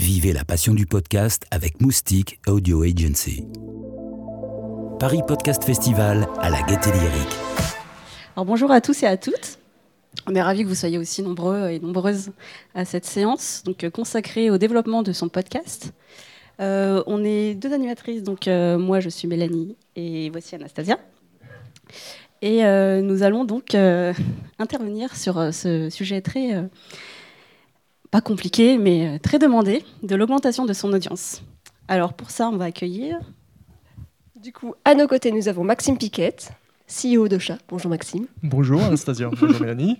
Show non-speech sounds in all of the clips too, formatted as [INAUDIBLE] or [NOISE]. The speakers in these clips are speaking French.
Vivez la passion du podcast avec Moustique Audio Agency. Paris Podcast Festival à la Gaîté Lyrique. Alors bonjour à tous et à toutes. On est ravis que vous soyez aussi nombreux et nombreuses à cette séance donc, euh, consacrée au développement de son podcast. Euh, on est deux animatrices, donc euh, moi je suis Mélanie et voici Anastasia. Et nous allons donc [LAUGHS] intervenir sur ce sujet très, pas compliqué, mais euh, très demandé, de l'augmentation de son audience. Alors pour ça, on va accueillir Du coup, à nos côtés, nous avons Maxime Piquette, CEO de Chat. Bonjour Maxime. Bonjour Anastasia, [LAUGHS] bonjour Mélanie.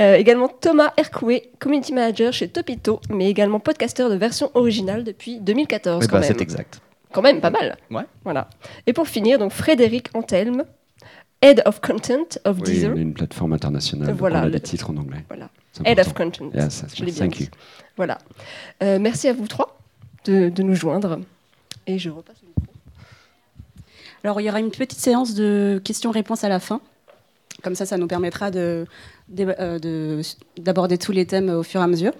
Euh, également Thomas Hercoué, community manager chez Topito, mais également podcasteur de version originale depuis 2014 Oui, quand bah, même. c'est exact. Quand même, pas mal. Ouais. Voilà. Et pour finir, donc Frédéric Antelme, Head of Content of Oui, Deezer. une plateforme internationale. Voilà, on a le- des titres en anglais. Voilà. Head of. Content. Yes, Je l'ai bien thank you. Voilà. Euh, merci à vous trois de, de nous joindre. Et je repasse au micro. Alors, il y aura une petite séance de questions-réponses à la fin. Comme ça, ça nous permettra de- euh, de- d'aborder tous les thèmes au fur et à mesure.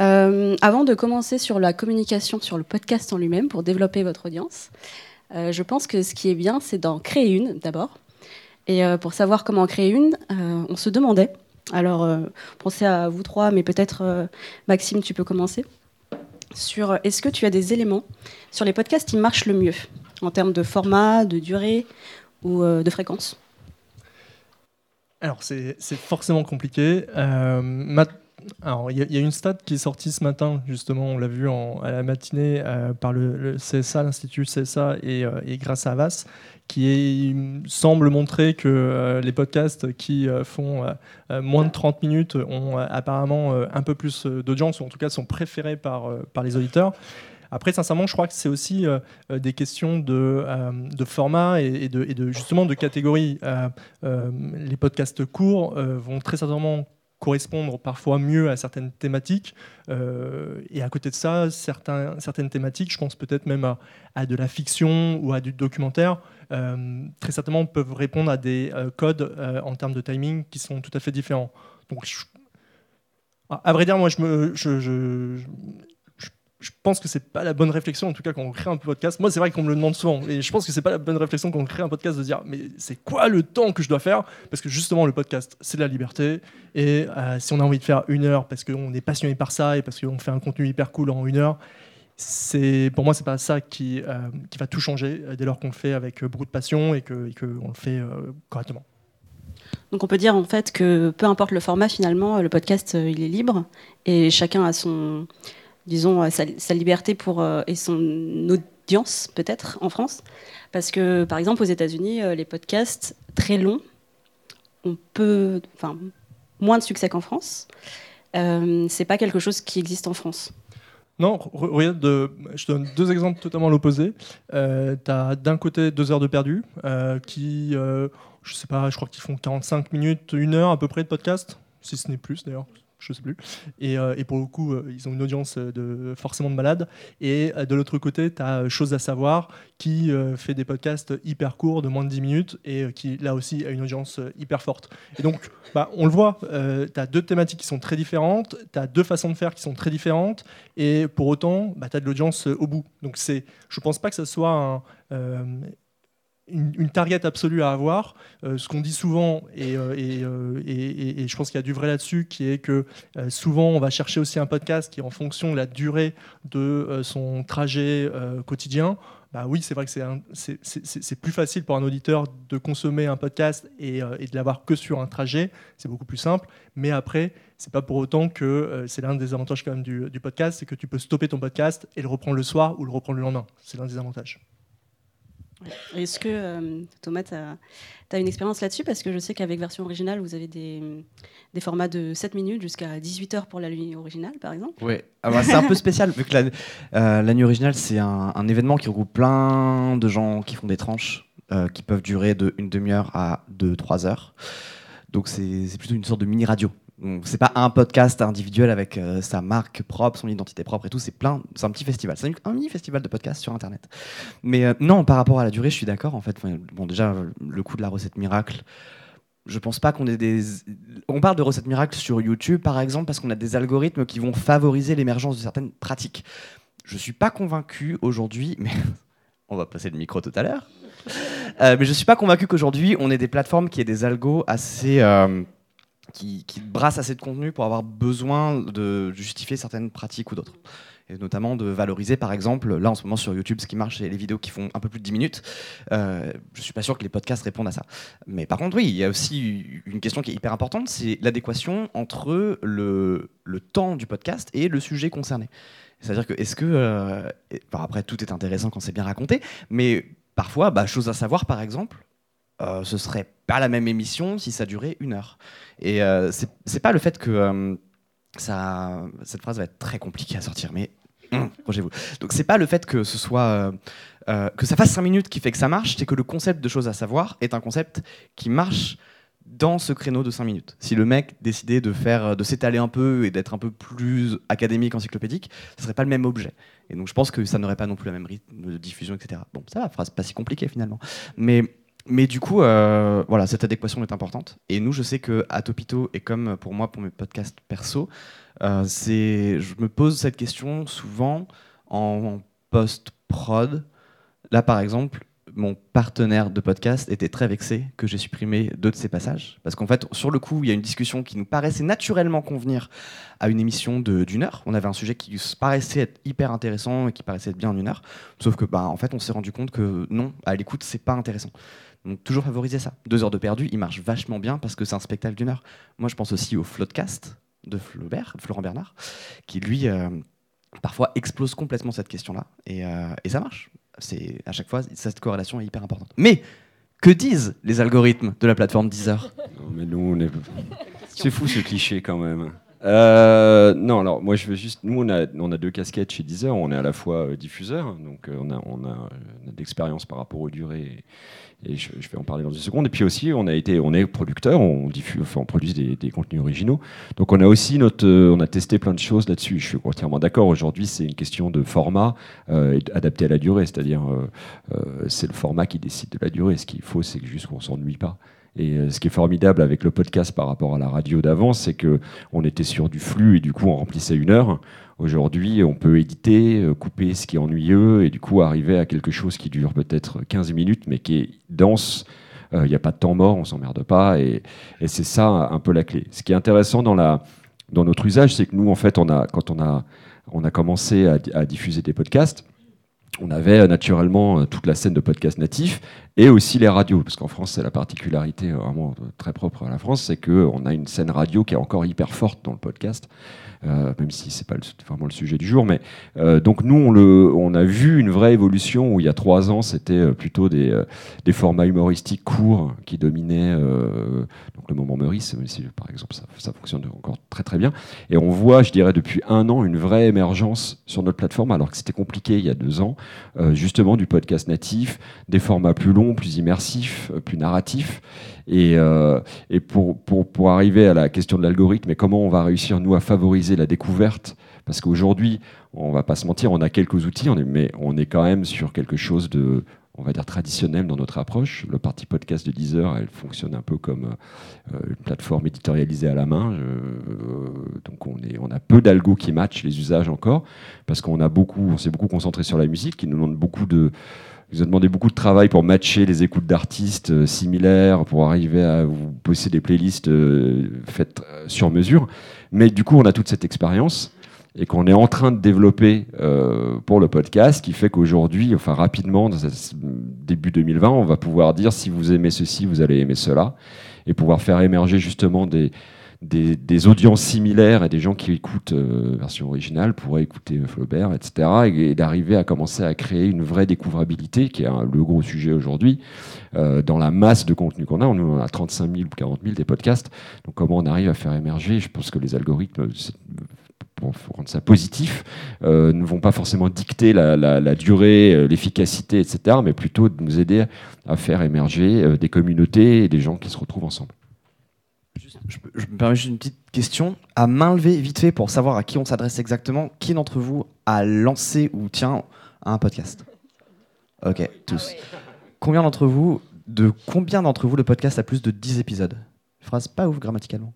Euh, avant de commencer sur la communication sur le podcast en lui-même pour développer votre audience, euh, je pense que ce qui est bien, c'est d'en créer une d'abord. Et euh, pour savoir comment en créer une, euh, on se demandait. Alors, pensez à vous trois, mais peut-être Maxime, tu peux commencer. Sur est-ce que tu as des éléments sur les podcasts qui marchent le mieux en termes de format, de durée ou de fréquence? Alors c'est forcément compliqué. Alors il y, a- une stat qui est sortie ce matin, justement, on l'a vu à la matinée euh, par le, CSA, l'Institut CSA et, euh, grâce à Avas, qui semble montrer que euh, les podcasts qui euh, font moins de 30 minutes ont apparemment un peu plus d'audience, ou en tout cas sont préférés par, les auditeurs. Après, sincèrement, je crois que c'est aussi des questions de, format et, de, justement de catégorie. Les podcasts courts vont très certainement correspondre parfois mieux à certaines thématiques. Euh, et à côté de ça, certaines thématiques, je pense peut-être même à, de la fiction ou à du documentaire, euh, très certainement peuvent répondre à des euh, codes en termes de timing qui sont tout à fait différents. Donc, à vrai dire, moi, je me, je- pense que c'est pas la bonne réflexion, en tout cas, quand on crée un podcast. Moi, c'est vrai qu'on me le demande souvent, et je pense que c'est pas la bonne réflexion quand on crée un podcast de dire, mais c'est quoi le temps que je dois faire? Parce que justement, le podcast, c'est de la liberté, et euh, si on a envie de faire une heure parce qu'on est passionné par ça et parce qu'on fait un contenu hyper cool en une heure, c'est pour moi, c'est pas ça qui, euh, qui va tout changer euh, dès lors qu'on le fait avec beaucoup de passion et que, et que le fait correctement. Donc on peut dire en fait que peu importe le format finalement, le podcast il est libre et chacun a son, disons, euh, sa, liberté pour euh, et son audience peut-être en France, parce que par exemple aux États-Unis euh, les podcasts très longs ont peu, enfin moins de succès qu'en France. Euh, c'est pas quelque chose qui existe en France. Non, re- regarde, je donne deux exemples totalement l'opposé. Tu as d'un côté deux heures de perdu, qui, je sais pas, je crois qu'ils font 45 minutes, une heure à peu près de podcast, si ce n'est plus d'ailleurs, je sais plus. Et, euh, pour le coup, euh, ils ont une audience euh, de, forcément de malades. Et de l'autre côté, tu as Chose à savoir, qui fait des podcasts hyper courts, de moins de 10 minutes, et qui là aussi a une audience hyper forte. Et donc, bah, on le voit, tu as deux thématiques qui sont très différentes, tu as deux façons de faire qui sont très différentes, et pour autant, bah, tu as de l'audience au bout. Donc, c'est, je pense pas que ce soit un, une, target absolue à avoir. Euh, ce qu'on dit souvent, et, euh, euh, et- je pense qu'il y a du vrai là-dessus, qui est que souvent, on va chercher aussi un podcast qui, en fonction de la durée de son trajet quotidien, bah oui, c'est vrai que c'est plus facile pour un auditeur de consommer un podcast et, de l'avoir que sur un trajet. C'est beaucoup plus simple. Mais après, c'est pas pour autant que c'est l'un des avantages quand même du podcast, c'est que tu peux stopper ton podcast et le reprendre le soir ou le reprendre le lendemain. C'est l'un des avantages. Est-ce que euh, Thomas, tu as, une expérience là-dessus? Parce que je sais qu'avec version originale, vous avez des, formats de 7 minutes jusqu'à 18 heures pour la nuit originale, par exemple. Oui, ah bah, c'est un peu spécial, vu que la, euh, nuit originale, c'est un, événement qui regroupe plein de gens qui font des tranches euh, qui peuvent durer de une demi-heure à deux, trois heures. Donc c'est plutôt une sorte de mini-radio. Donc, C'est pas un podcast individuel avec euh, sa marque propre, son identité propre et tout. C'est plein. C'est un petit festival. C'est un mini festival de podcast sur Internet. Mais euh, non, par rapport à la durée, je suis d'accord. En fait, bon, déjà le coup de la recette miracle. je pense pas qu'on ait des. On parle de recettes miracles sur YouTube, par exemple, parce qu'on a des algorithmes qui vont favoriser l'émergence de certaines pratiques. Je suis pas convaincu aujourd'hui, [LAUGHS] mais on va passer le micro tout à l'heure. Euh, mais je suis pas convaincu qu'aujourd'hui on ait des plateformes qui aient des algos assez. Qui, brassent assez de contenu pour avoir besoin de justifier certaines pratiques ou d'autres. Et notamment de valoriser, par exemple, là en ce moment sur YouTube, ce qui marche, c'est les vidéos qui font un peu plus de 10 minutes. Euh, je suis pas sûr que les podcasts répondent à ça. Mais par contre, oui, il y a aussi une question qui est hyper importante, c'est l'adéquation entre le, temps du podcast et le sujet concerné. C'est-à-dire que, est-ce que. euh, enfin, après, tout est intéressant quand c'est bien raconté, mais parfois, bah, chose à savoir, par exemple, euh, ce serait pas la même émission si ça durait une heure. Et euh, c'est pas le fait que. euh, ça, cette phrase va être très compliquée à sortir, mais hum, vous Donc c'est pas le fait que ce soit euh, que ça fasse 5 minutes qui fait que ça marche, c'est que le concept de choses à savoir est un concept qui marche dans ce créneau de 5 minutes. Si le mec décidait de faire, de s'étaler un peu et d'être un peu plus académique, encyclopédique, ce serait pas le même objet. Et donc je pense que ça n'aurait pas non plus le même rythme de diffusion, etc. Bon, ça va, phrase pas si compliquée finalement. Mais mais du coup, euh, voilà, cette adéquation est importante. Et nous, je sais que à Topito et comme pour moi, pour mes podcasts perso, euh, c'est, je me pose cette question souvent en, post-prod. Là, par exemple, mon partenaire de podcast était très vexé que j'ai supprimé deux de ses passages. Parce qu'en fait, sur le coup, il y a une discussion qui nous paraissait naturellement convenir à une émission d'une heure. On avait un sujet qui paraissait être hyper intéressant et qui paraissait être bien en une heure. Sauf que, bah, en fait, on s'est rendu compte que non, à l'écoute, c'est pas intéressant. Donc, toujours favoriser ça. Deux heures de perdu, il marche vachement bien parce que c'est un spectacle d'une heure. Moi, je pense aussi au Floodcast de Flaubert, Florent Bernard, qui lui, euh, parfois, explose complètement cette question-là. Et, euh, et ça marche. C'est à chaque fois, cette corrélation est hyper importante. Mais que disent les algorithmes de la plateforme Deezer? Non, mais nous, on est. C'est fou ce cliché quand même. Euh, non, alors moi je veux juste. Nous, on a, deux casquettes chez Deezer. On est à la fois euh, diffuseur, donc euh, on a, on a, par rapport aux durées, et, je, vais en parler dans une seconde. Et puis aussi, on a été, on est producteur, on diffuse, enfin, on produit des, contenus originaux. Donc on a aussi notre, on a testé plein de choses là-dessus. Je suis entièrement d'accord. Aujourd'hui, c'est une question de format adapté à la durée, c'est-à-dire c'est le format qui décide de la durée. Ce qu'il faut, c'est juste qu'on s'ennuie pas. Et euh, ce qui est formidable avec le podcast par rapport à la radio d'avant, c'est que on était sur du flux et du coup on remplissait une heure. Aujourd'hui, on peut éditer, euh, couper ce qui est ennuyeux et du coup arriver à quelque chose qui dure peut-être 15 minutes mais qui est dense. Euh, Il n'y a pas de temps mort, on s'emmerde pas et, c'est ça un peu la clé. Ce qui est intéressant dans, notre usage, c'est que nous, en fait, quand on a, commencé à diffuser des podcasts, on avait euh, naturellement euh, toute la scène de podcasts natifs et aussi les radios, parce qu'en France, c'est la particularité euh, vraiment très propre à la France, c'est qu'on a une scène radio qui est encore hyper forte dans le podcast, même si c'est pas le- vraiment le sujet du jour. Mais euh, donc nous, on, a vu une vraie évolution où il y a trois ans, c'était euh, plutôt des, euh, formats humoristiques courts qui dominaient euh, donc le moment Meurice, par exemple ça, fonctionne encore très très bien. Et on voit, je dirais, depuis un an, une vraie émergence sur notre plateforme, alors que c'était compliqué il y a deux ans, euh, justement du podcast natif, des formats plus longs, plus immersifs, euh, plus narratifs. Et, euh, et pour, pour, pour arriver à la question de l'algorithme et comment on va réussir, nous, à favoriser la découverte, parce qu'aujourd'hui, on va pas se mentir, on a quelques outils, mais on est quand même sur quelque chose de, on va dire, traditionnel dans notre approche. Le parti podcast de Deezer, elle fonctionne un peu comme euh, une plateforme éditorialisée à la main. Je- donc on, est, on a peu d'algo qui matchent les usages encore, parce qu'on s'est beaucoup concentré sur la musique, qui nous demande beaucoup de vous a demandé beaucoup de travail pour matcher les écoutes d'artistes euh, similaires, pour arriver à vous bosser des playlists euh, faites euh, sur mesure. Mais du coup, on a toute cette expérience et qu'on est en train de développer pour le podcast, qui fait qu'aujourd'hui, enfin rapidement, début 2020, on va pouvoir dire si vous aimez ceci, vous allez aimer cela, et pouvoir faire émerger justement des, des, audiences similaires et des gens qui écoutent euh, version originale pourraient écouter euh, Flaubert, etc. Et, d'arriver à commencer à créer une vraie découvrabilité, qui est le gros sujet aujourd'hui, euh, dans la masse de contenu qu'on a. On a 35 000 ou 40 000 des podcasts. Donc comment on arrive à faire émerger? Je pense que les algorithmes, pour rendre ça positif, ne vont pas forcément dicter la, durée, l'efficacité, etc., mais plutôt de nous aider à faire émerger des communautés et des gens qui se retrouvent ensemble. Juste, je, peux- je me permets juste une petite question à main levée, vite fait, pour savoir à qui on s'adresse exactement. Qui d'entre vous a lancé ou tient un podcast? Ok, tous. Combien d'entre vous, de combien d'entre vous le podcast a plus de 10 épisodes? Phrase pas ouf grammaticalement.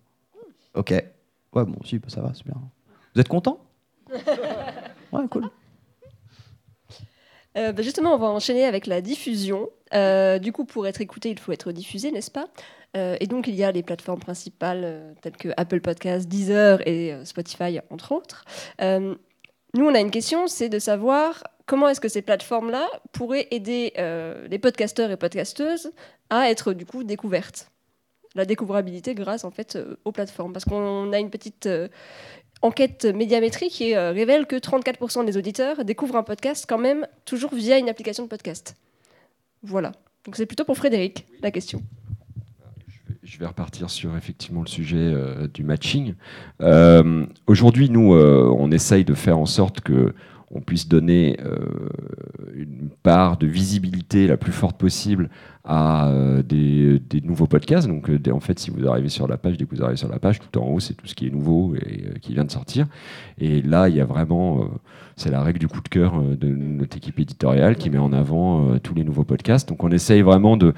Ok. Ouais, bon, si, bah, ça va, c'est bien. Vous êtes content? [LAUGHS] Ouais, cool. Euh, bah, justement, on va enchaîner avec la diffusion. Euh, du coup, pour être écouté, il faut être diffusé, n'est-ce pas? Euh, Et donc, il y a les plateformes principales euh, telles que Apple Podcasts, Deezer et euh, Spotify, entre autres. Nous, on a une question, c'est de savoir comment est-ce que ces plateformes-là pourraient aider les podcasteurs et podcasteuses à être du coup découvertes. La découvrabilité grâce en fait aux plateformes. Parce qu'on a une petite enquête médiamétrique qui révèle que 34% des auditeurs découvrent un podcast quand même toujours via une application de podcast. Voilà. Donc c'est plutôt pour Frédéric la question. Je vais repartir sur effectivement le sujet euh, du matching. Euh, Aujourd'hui, nous, euh, on essaye de faire en sorte que on puisse donner une part de visibilité la plus forte possible à euh, des, des nouveaux podcasts. Donc, euh, en fait, si vous arrivez sur la page, dès que vous arrivez sur la page, tout en haut, c'est tout ce qui est nouveau et euh, qui vient de sortir. Et là, il y a vraiment, euh, c'est la règle du coup de cœur euh, de notre équipe éditoriale qui met en avant euh, tous les nouveaux podcasts. Donc, on essaye vraiment de,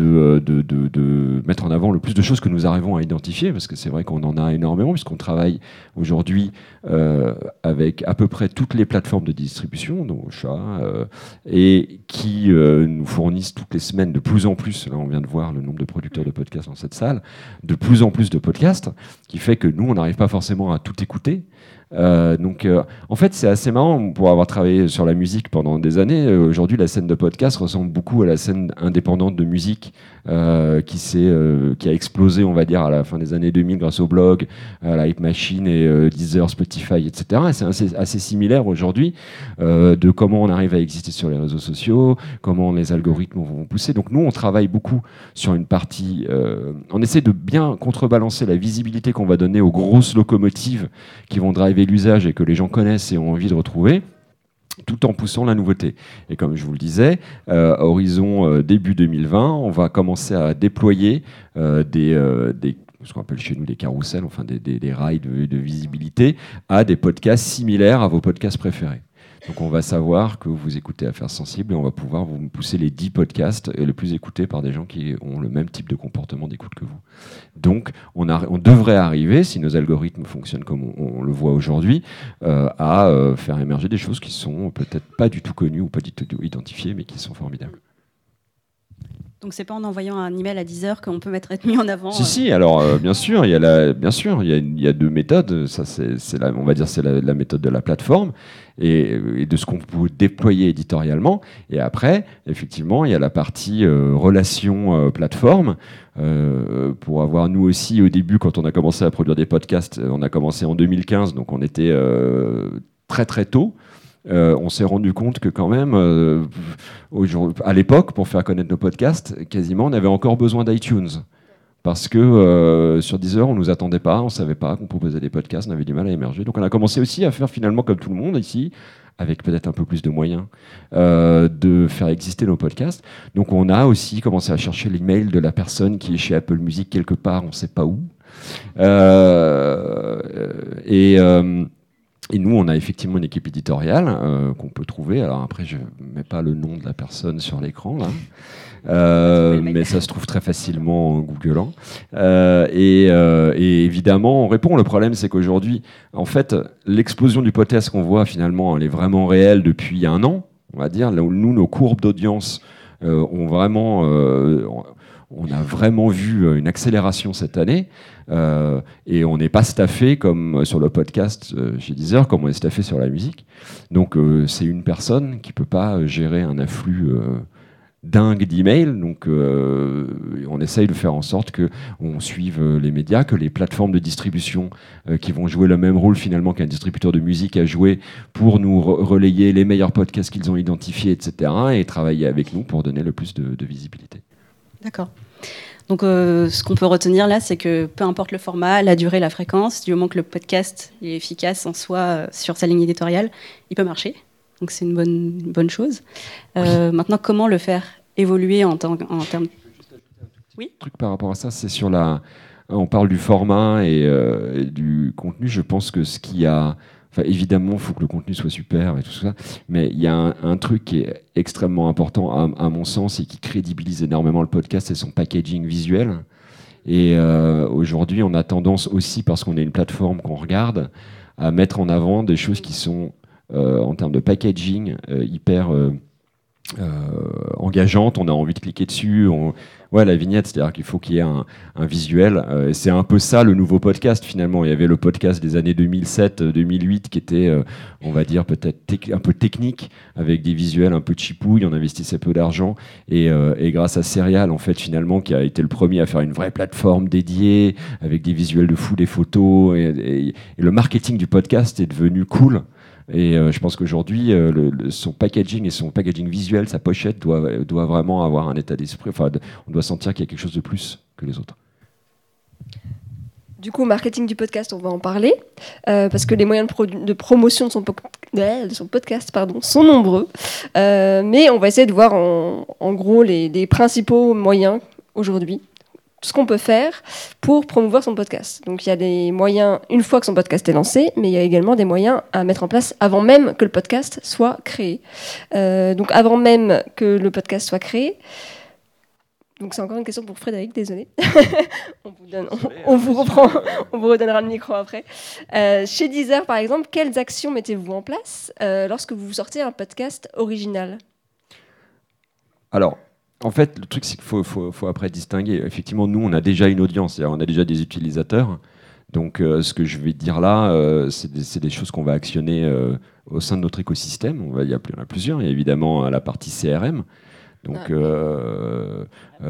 euh, mettre en avant le plus de choses que nous arrivons à identifier, parce que c'est vrai qu'on en a énormément, puisqu'on travaille aujourd'hui euh, avec à peu près toutes les plateformes de distribution, dont Ocha, euh, et qui euh, nous fournissent toutes les semaines de plus en plus, là on vient de voir le nombre de producteurs de podcasts dans cette salle, de plus en plus de podcasts, qui fait que nous, on n'arrive pas forcément à tout écouter. Euh, donc, euh, en fait, c'est assez marrant pour avoir travaillé sur la musique pendant des années. euh, Aujourd'hui, la scène de podcast ressemble beaucoup à la scène indépendante de musique qui, qui a explosé, on va dire, à la fin des années 2000 grâce au blog, à la Hype Machine et Deezer, Spotify, etc. Et c'est assez, similaire aujourd'hui de comment on arrive à exister sur les réseaux sociaux, comment les algorithmes vont pousser. Donc, nous, on travaille beaucoup sur une partie. on essaie de bien contrebalancer la visibilité qu'on va donner aux grosses locomotives qui vont driver l'usage et que les gens connaissent et ont envie de retrouver tout en poussant la nouveauté. Et comme je vous le disais, euh, horizon euh, début 2020, on va commencer à déployer euh, des, euh, des ce qu'on appelle chez nous des carousels, enfin des, rails de visibilité, à des podcasts similaires à vos podcasts préférés. Donc on va savoir que vous écoutez Affaires Sensibles et on va pouvoir vous pousser les 10 podcasts les plus écoutés par des gens qui ont le même type de comportement d'écoute que vous. Donc on, devrait arriver, si nos algorithmes fonctionnent comme on, on le voit aujourd'hui, euh, à euh, faire émerger des choses qui sont peut-être pas du tout connues ou pas du tout identifiées, mais qui sont formidables. Donc c'est pas en envoyant un email à 10 heures qu'on peut mettre être mis en avant. Si euh. si, alors euh, bien sûr, il y a la, bien sûr, il y a, il y a deux méthodes. Ça c'est, la, on va dire c'est la, la méthode de la plateforme et, et de ce qu'on peut déployer éditorialement. Et après, effectivement, il y a la partie euh, relation plateforme. Pour avoir nous aussi au début, quand on a commencé à produire des podcasts, on a commencé en 2015, donc on était très très tôt. Euh, on s'est rendu compte que quand même, euh, à l'époque, pour faire connaître nos podcasts, quasiment, on avait encore besoin d'iTunes. Parce que euh, sur Deezer, on nous attendait pas, on savait pas qu'on proposait des podcasts, on avait du mal à émerger. Donc on a commencé aussi à faire finalement comme tout le monde ici, avec peut-être un peu plus de moyens, euh, de faire exister nos podcasts. Donc on a aussi commencé à chercher l'email de la personne qui est chez Apple Music quelque part, on ne sait pas où. Et, et nous, on a effectivement une équipe éditoriale euh, qu'on peut trouver. Alors après, je ne mets pas le nom de la personne sur l'écran là. Euh, mais ça se trouve très facilement en googlant. Euh, et, et évidemment, on répond. Le problème, c'est qu'aujourd'hui, en fait, l'explosion du podcast qu'on voit finalement, elle est vraiment réelle depuis un an, on va dire. Là où nous, nos courbes d'audience ont vraiment, on a vraiment vu euh, une accélération cette année. Euh, et on n'est pas staffé comme sur le podcast euh, chez Deezer, comme on est staffé sur la musique. Donc euh, c'est une personne qui peut pas euh, gérer un afflux euh, dingue d'emails. Donc euh, on essaye de faire en sorte que on suive euh, les médias, que les plateformes de distribution euh, qui vont jouer le même rôle finalement qu'un distributeur de musique a joué pour nous re- relayer les meilleurs podcasts qu'ils ont identifiés, etc. Et travailler avec nous pour donner le plus de visibilité. D'accord. Donc, euh, ce qu'on peut retenir là, c'est que peu importe le format, la durée, la fréquence, du moment que le podcast est efficace en soi euh, sur sa ligne éditoriale, il peut marcher. Donc, c'est une bonne, une bonne chose. Euh, Maintenant, comment le faire évoluer en, tant- en termes. truc par rapport à ça, c'est sur la. On parle du format et, et du contenu. Je pense que ce qui a. Enfin, évidemment, il faut que le contenu soit super et tout ça. Mais il y a un, truc qui est extrêmement important, à, à mon sens, et qui crédibilise énormément le podcast, c'est son packaging visuel. Et euh, aujourd'hui, on a tendance aussi, parce qu'on est une plateforme qu'on regarde, à mettre en avant des choses qui sont, euh, en termes de packaging, euh, hyper euh, euh, engageantes. On a envie de cliquer dessus. On... Ouais, la vignette, c'est-à-dire qu'il faut qu'il y ait un, un visuel. Euh, c'est un peu ça le nouveau podcast finalement. Il y avait le podcast des années 2007-2008 qui était, euh, on va dire, peut-être un peu technique, avec des visuels un peu cheapouille. On investissait peu d'argent. Et, euh, et grâce à Serial, en fait, finalement, qui a été le premier à faire une vraie plateforme dédiée, avec des visuels de fou, des photos. Et, et- et le marketing du podcast est devenu cool. Et euh, je pense qu'aujourd'hui, euh, son packaging et son packaging visuel, sa pochette, doit, doit vraiment avoir un état d'esprit. Enfin, on doit sentir qu'il y a quelque chose de plus que les autres. Du coup, marketing du podcast, on va en parler, euh, parce que les moyens de, promotion de son, podcast pardon, sont nombreux. Mais on va essayer de voir en, gros les, principaux moyens aujourd'hui, ce qu'on peut faire pour promouvoir son podcast. Donc il y a des moyens une fois que son podcast est lancé, mais il y a également des moyens à mettre en place avant même que le podcast soit créé. Euh, donc avant même que le podcast soit créé, donc c'est encore une question pour Frédéric, désolé. [LAUGHS] on, vous donne- on- on vous reprend, on vous redonnera le micro après. Euh, chez Deezer, par exemple, quelles actions mettez-vous en place euh, lorsque vous sortez un podcast original? Alors, en fait, le truc, c'est qu'il faut, faut- faut après distinguer. Effectivement, nous, on a déjà une audience, on a déjà des utilisateurs. Donc, euh, ce que je vais dire là, euh, c'est des, choses qu'on va actionner euh, au sein de notre écosystème. On va, il y a, il y en a plusieurs. Il y a évidemment la partie CRM. Donc, Ah.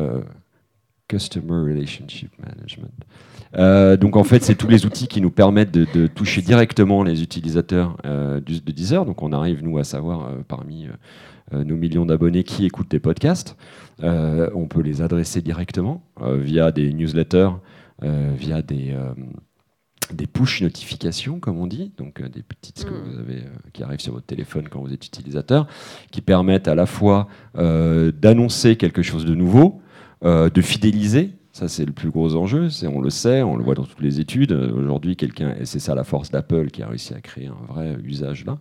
Customer Relationship Management. Donc en fait, c'est tous les outils qui nous permettent de, de toucher directement les utilisateurs du- de Deezer. Donc on arrive, nous, à savoir parmi nos millions d'abonnés qui écoutent des podcasts. Euh, on peut les adresser directement euh, via des newsletters, euh, via des, euh, des push notifications, comme on dit, donc euh, des petites que Mm. vous avez, euh, qui arrivent sur votre téléphone quand vous êtes utilisateur, qui permettent à la fois euh, d'annoncer quelque chose de nouveau, euh, de fidéliser. Ça, c'est le plus gros enjeu. C'est, on le sait, on le voit dans toutes les études. Euh, Aujourd'hui, quelqu'un, et c'est ça la force d'Apple qui a réussi à créer un vrai usage là,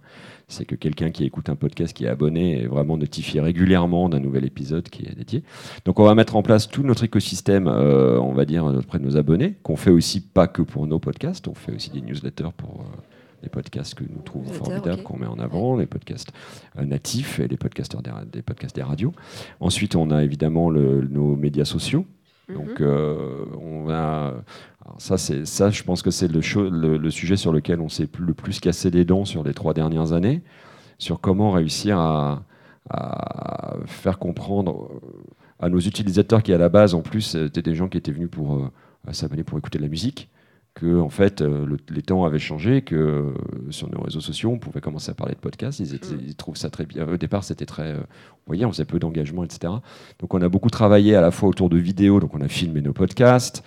c'est que quelqu'un qui écoute un podcast, qui est abonné, est vraiment notifié régulièrement d'un nouvel épisode qui est dédié. Donc, on va mettre en place tout notre écosystème, euh, on va dire, auprès de nos abonnés, qu'on fait aussi pas que pour nos podcasts, on fait aussi des newsletters pour euh, les podcasts que nous trouvons formidables, ok. qu'on met en avant, les podcasts euh, natifs et les podcasteurs des, podcasts des radios. Ensuite, on a évidemment le- nos médias sociaux. Donc, Mhm. euh, on va. alors ça, c'est ça. Je pense que c'est le, le, le sujet sur lequel on s'est le plus cassé les dents sur les trois dernières années, sur comment réussir à, à faire comprendre euh, à nos utilisateurs qui, à la base, en plus, étaient des gens qui étaient venus pour euh, s'abonner pour écouter de la musique, que en fait, euh, le- les temps avaient changé, que euh, sur nos réseaux sociaux, on pouvait commencer à parler de podcasts. Ils, étaient- Mm. ils trouvent ça très bien. Au départ, c'était très, euh, vous voyez, on faisait peu d'engagement, etc. Donc on a beaucoup travaillé à la fois autour de vidéos, donc on a filmé nos podcasts,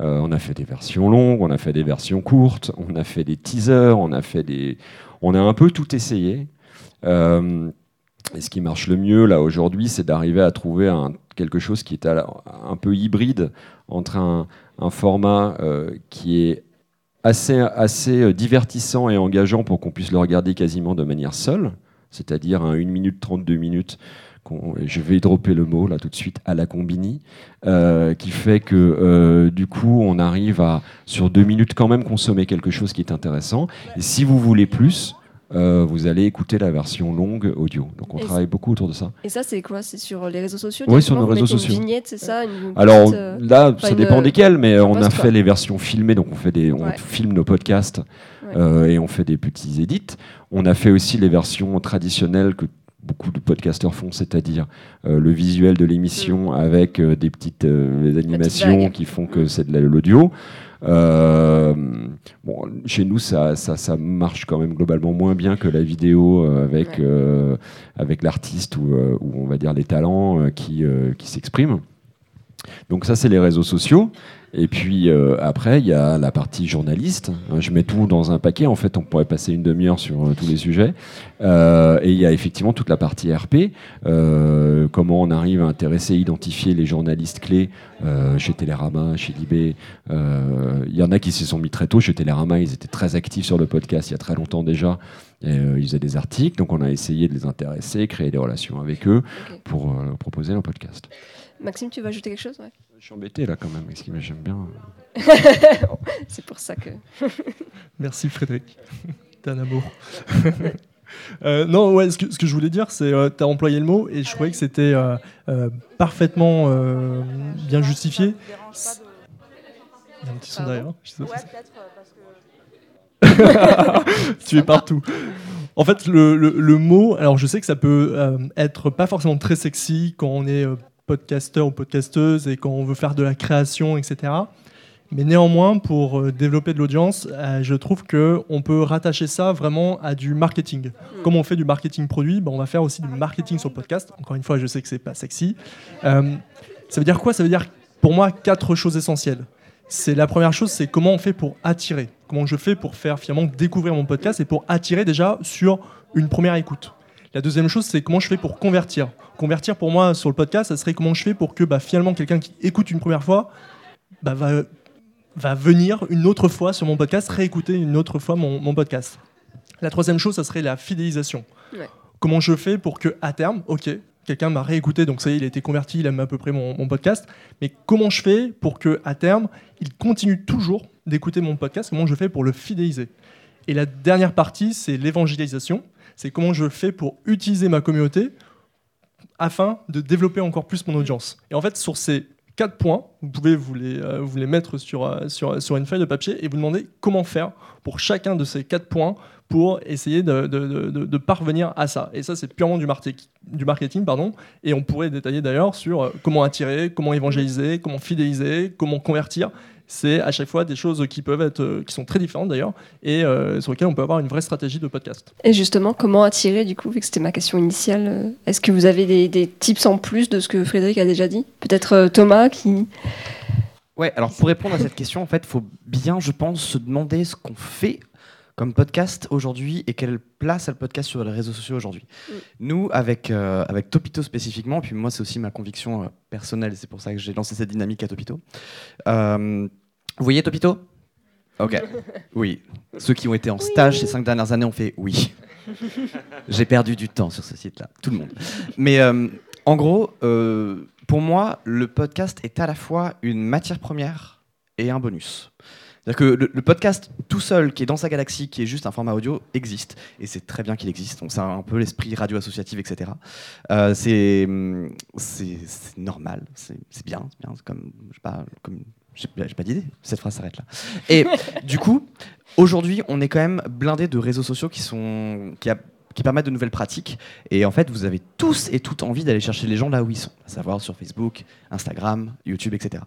euh, on a fait des versions longues, on a fait des versions courtes, on a fait des teasers, on a fait des, on a un peu tout essayé. Euh, et ce qui marche le mieux là aujourd'hui, c'est d'arriver à trouver un- quelque chose qui est la- un peu hybride entre un, un format euh, qui est assez, assez euh, divertissant et engageant pour qu'on puisse le regarder quasiment de manière seule, c'est-à-dire un 1 minute 32 minutes je vais dropper le mot là tout de suite à la combini, euh, qui fait que du coup on arrive à sur deux minutes quand même consommer quelque chose qui est intéressant. Et si vous voulez plus, euh, vous allez écouter la version longue audio. Donc on Et travaille beaucoup autour de ça. Et ça, c'est quoi? C'est sur les réseaux sociaux Oui, sur nos réseaux mettez une sociaux. vignette, c'est ça? Une Alors petite, euh, là, ça une- dépend desquels, mais on a fait quoi. les versions filmées, donc on fait des, on Ouais. filme nos podcasts Ouais. euh, et on fait des petits edits. On a fait aussi les versions traditionnelles que beaucoup de podcasteurs font, c'est-à-dire euh, le visuel de l'émission avec euh, des petites euh, des animations qui font que Mm. c'est de la- l'audio. Euh, bon, chez nous, ça, ça, ça marche quand même globalement moins bien que la vidéo euh, avec, Ouais. euh, avec l'artiste ou, euh, ou on va dire les talents euh, qui, euh, qui s'expriment. Donc ça, c'est les réseaux sociaux. Et puis euh, après, il y a la partie journaliste. Euh, Je mets tout dans un paquet. En fait, on pourrait passer une demi-heure sur euh, tous les sujets. Euh, et il y a effectivement toute la partie RP. Comment on arrive à intéresser, identifier les journalistes clés chez Télérama, chez Libé. Il y en a qui se sont mis très tôt chez Télérama. Ils étaient très actifs sur le podcast il y a très longtemps déjà. Et, ils faisaient des articles. Donc on a essayé de les intéresser, créer des relations avec eux pour leur proposer un podcast. Maxime, tu veux ajouter quelque chose? Ouais Je suis embêté là quand même. M'a- j'aime- bien. [LAUGHS] C'est pour ça que. [LAUGHS] Merci Frédéric. [LAUGHS] T'es un amour. Euh, non, ouais, ce que, ce que, je voulais dire, c'est euh, tu as employé le mot et je trouvais que c'était euh, euh parfaitement euh, bien justifié. Il y a un petit son derrière. Je sais pas tu es partout. En fait, le, le, le, mot, alors je sais que ça peut être pas forcément très sexy quand on est podcasteur ou podcasteuse et quand on veut faire de la création, etc. Mais néanmoins, pour euh, développer de l'audience, euh, je trouve qu'on peut rattacher ça vraiment à du marketing. Hmm. Comme on fait du marketing produit, ben on va faire aussi du marketing sur le podcast. Encore une fois, je sais que c'est pas sexy. Euh, ça veut dire quoi? Ça veut dire, pour moi, quatre choses essentielles. C'est la première chose, c'est comment on fait pour attirer. Comment je fais pour faire finalement découvrir mon podcast et pour attirer déjà sur une première écoute. La deuxième chose, c'est comment je fais pour convertir. Convertir pour moi sur le podcast, ça serait comment je fais pour que bah, finalement quelqu'un qui écoute une première fois bah, va va venir une autre fois sur mon podcast, réécouter une autre fois mon, podcast. La troisième chose, ça serait la fidélisation. Comment je fais pour que, à terme, ok, quelqu'un m'a réécouté, donc ça y est, il a été converti, il aime à peu près mon, podcast, mais comment je fais pour que, à terme, il continue toujours d'écouter mon podcast? Comment je fais pour le fidéliser? Et la dernière partie, c'est l'évangélisation. C'est comment je fais pour utiliser ma communauté afin de développer encore plus mon audience. Et en fait, sur ces quatre points. Vous pouvez vous les, euh, vous les mettre sur, euh, sur, sur, une feuille de papier et vous demander comment faire pour chacun de ces quatre points pour essayer de, de, de, de parvenir à ça. Et ça, c'est purement du, du marketing. Pardon. Et on pourrait détailler d'ailleurs sur euh, comment attirer, comment évangéliser, comment fidéliser, comment convertir c'est à chaque fois des choses qui peuvent être, euh, qui sont très différentes d'ailleurs, et euh, sur lesquelles on peut avoir une vraie stratégie de podcast. Et justement, comment attirer, du coup, vu que c'était ma question initiale, euh, est-ce que vous avez des, tips en plus de ce que Frédéric a déjà dit? Peut-être Thomas qui... Ouais, alors pour répondre à cette question, en fait, il faut bien, je pense, se demander ce qu'on fait comme podcast aujourd'hui et quelle place a le podcast sur les réseaux sociaux aujourd'hui. Mm. Nous, avec, avec Topito spécifiquement, puis moi c'est aussi ma conviction personnelle, c'est pour ça que j'ai lancé cette dynamique à Topito, vous voyez Topito? Ok. [LAUGHS] Oui. Ceux qui ont été en stage ces cinq dernières années ont fait oui. [LAUGHS] J'ai perdu du temps sur ce site-là. Tout le monde. Mais euh, en gros, euh, pour moi, le podcast est à la fois une matière première et un bonus. C'est-à-dire que le, podcast tout seul, qui est dans sa galaxie, qui est juste un format audio, existe. Et c'est très bien qu'il existe. Donc c'est un peu l'esprit radio associatif, etc. Euh, c'est normal, c'est bien. bien. comme, je sais pas, comme j'ai pas d'idée, cette phrase s'arrête là. Et [LAUGHS] du coup, aujourd'hui, on est quand même blindé de réseaux sociaux qui, sont, qui, qui, permettent de nouvelles pratiques. Et en fait, vous avez tous et toutes envie d'aller chercher les gens là où ils sont, à savoir sur Facebook, Instagram, YouTube, etc.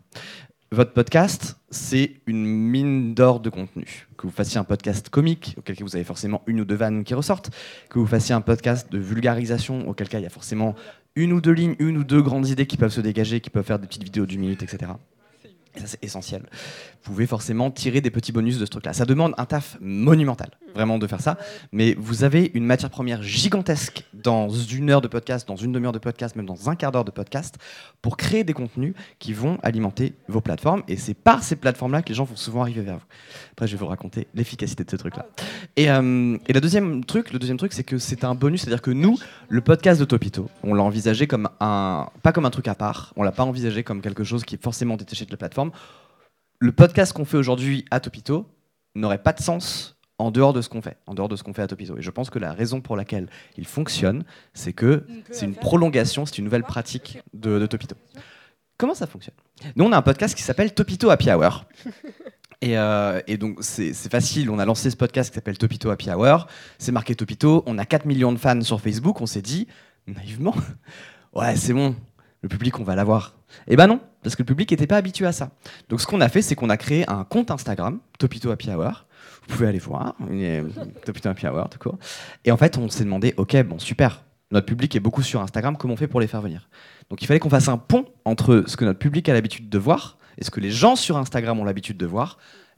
Votre podcast, c'est une mine d'or de contenu. Que vous fassiez un podcast comique, auquel cas vous avez forcément une ou deux vannes qui ressortent. Que vous fassiez un podcast de vulgarisation, auquel cas il y a forcément une ou deux lignes, une ou deux grandes idées qui peuvent se dégager, qui peuvent faire des petites vidéos d'une minute, etc ça c'est essentiel. Vous pouvez forcément tirer des petits bonus de ce truc-là. Ça demande un taf monumental, vraiment, de faire ça. Mais vous avez une matière première gigantesque dans une heure de podcast, dans une demi-heure de podcast, même dans un quart d'heure de podcast, pour créer des contenus qui vont alimenter vos plateformes. Et c'est par ces plateformes-là que les gens vont souvent arriver vers vous. Après, je vais vous raconter l'efficacité de ce truc-là. Et, euh, et le deuxième truc, le deuxième truc, c'est que c'est un bonus, c'est-à-dire que nous, le podcast de Topito, on l'a envisagé comme un, pas comme un truc à part. On l'a pas envisagé comme quelque chose qui est forcément détaché de la plateforme le podcast qu'on fait aujourd'hui à Topito n'aurait pas de sens en dehors de ce qu'on fait, en dehors de ce qu'on fait à Topito. Et je pense que la raison pour laquelle il fonctionne, c'est que c'est une prolongation, c'est une nouvelle pratique de, Topito. Comment ça fonctionne? Nous, on a un podcast qui s'appelle Topito Happy Hour. [LAUGHS] Euh, et, donc, c'est facile. On a lancé ce podcast qui s'appelle Topito Happy Hour. C'est marqué Topito. On a 4 millions de fans sur Facebook. On s'est dit, naïvement, [LAUGHS] ouais, c'est bon, le public, on va l'avoir. Eh ben non, parce que le public n'était pas habitué à ça. Donc ce qu'on a fait, c'est qu'on a créé un compte Instagram, Topito Happy Hour. Vous pouvez aller voir, [LAUGHS] Topito Happy Hour, tout court. Et en fait, on s'est demandé, ok, bon, super, notre public est beaucoup sur Instagram, comment on fait pour les faire venir? Donc il fallait qu'on fasse un pont entre ce que notre public a l'habitude de voir et ce que les gens sur Instagram ont l'habitude de voir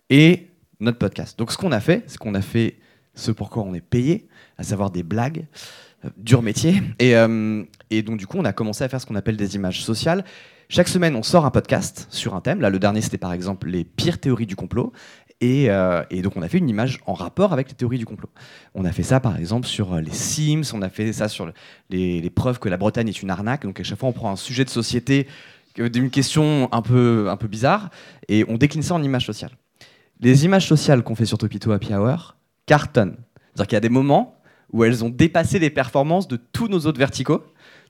et notre podcast. Donc ce qu'on a fait, c'est qu'on a fait ce pourquoi on est payé, à savoir des blagues, dur métier. Euh, et, donc, du coup, on a commencé à faire ce qu'on appelle des images sociales. Chaque semaine, on sort un podcast sur un thème. Là, le dernier, c'était par exemple les pires théories du complot. Et, euh, donc, on a fait une image en rapport avec les théories du complot. On a fait ça, par exemple, sur les Sims, on a fait ça sur les, preuves que la Bretagne est une arnaque. Donc, à chaque fois, on prend un sujet de société d'une question un peu, un peu bizarre, et on décline ça en images sociales. Les images sociales qu'on fait sur Topito Happy Hour cartonnent. C'est-à-dire qu'il y a des moments où elles ont dépassé les performances de tous nos autres verticaux.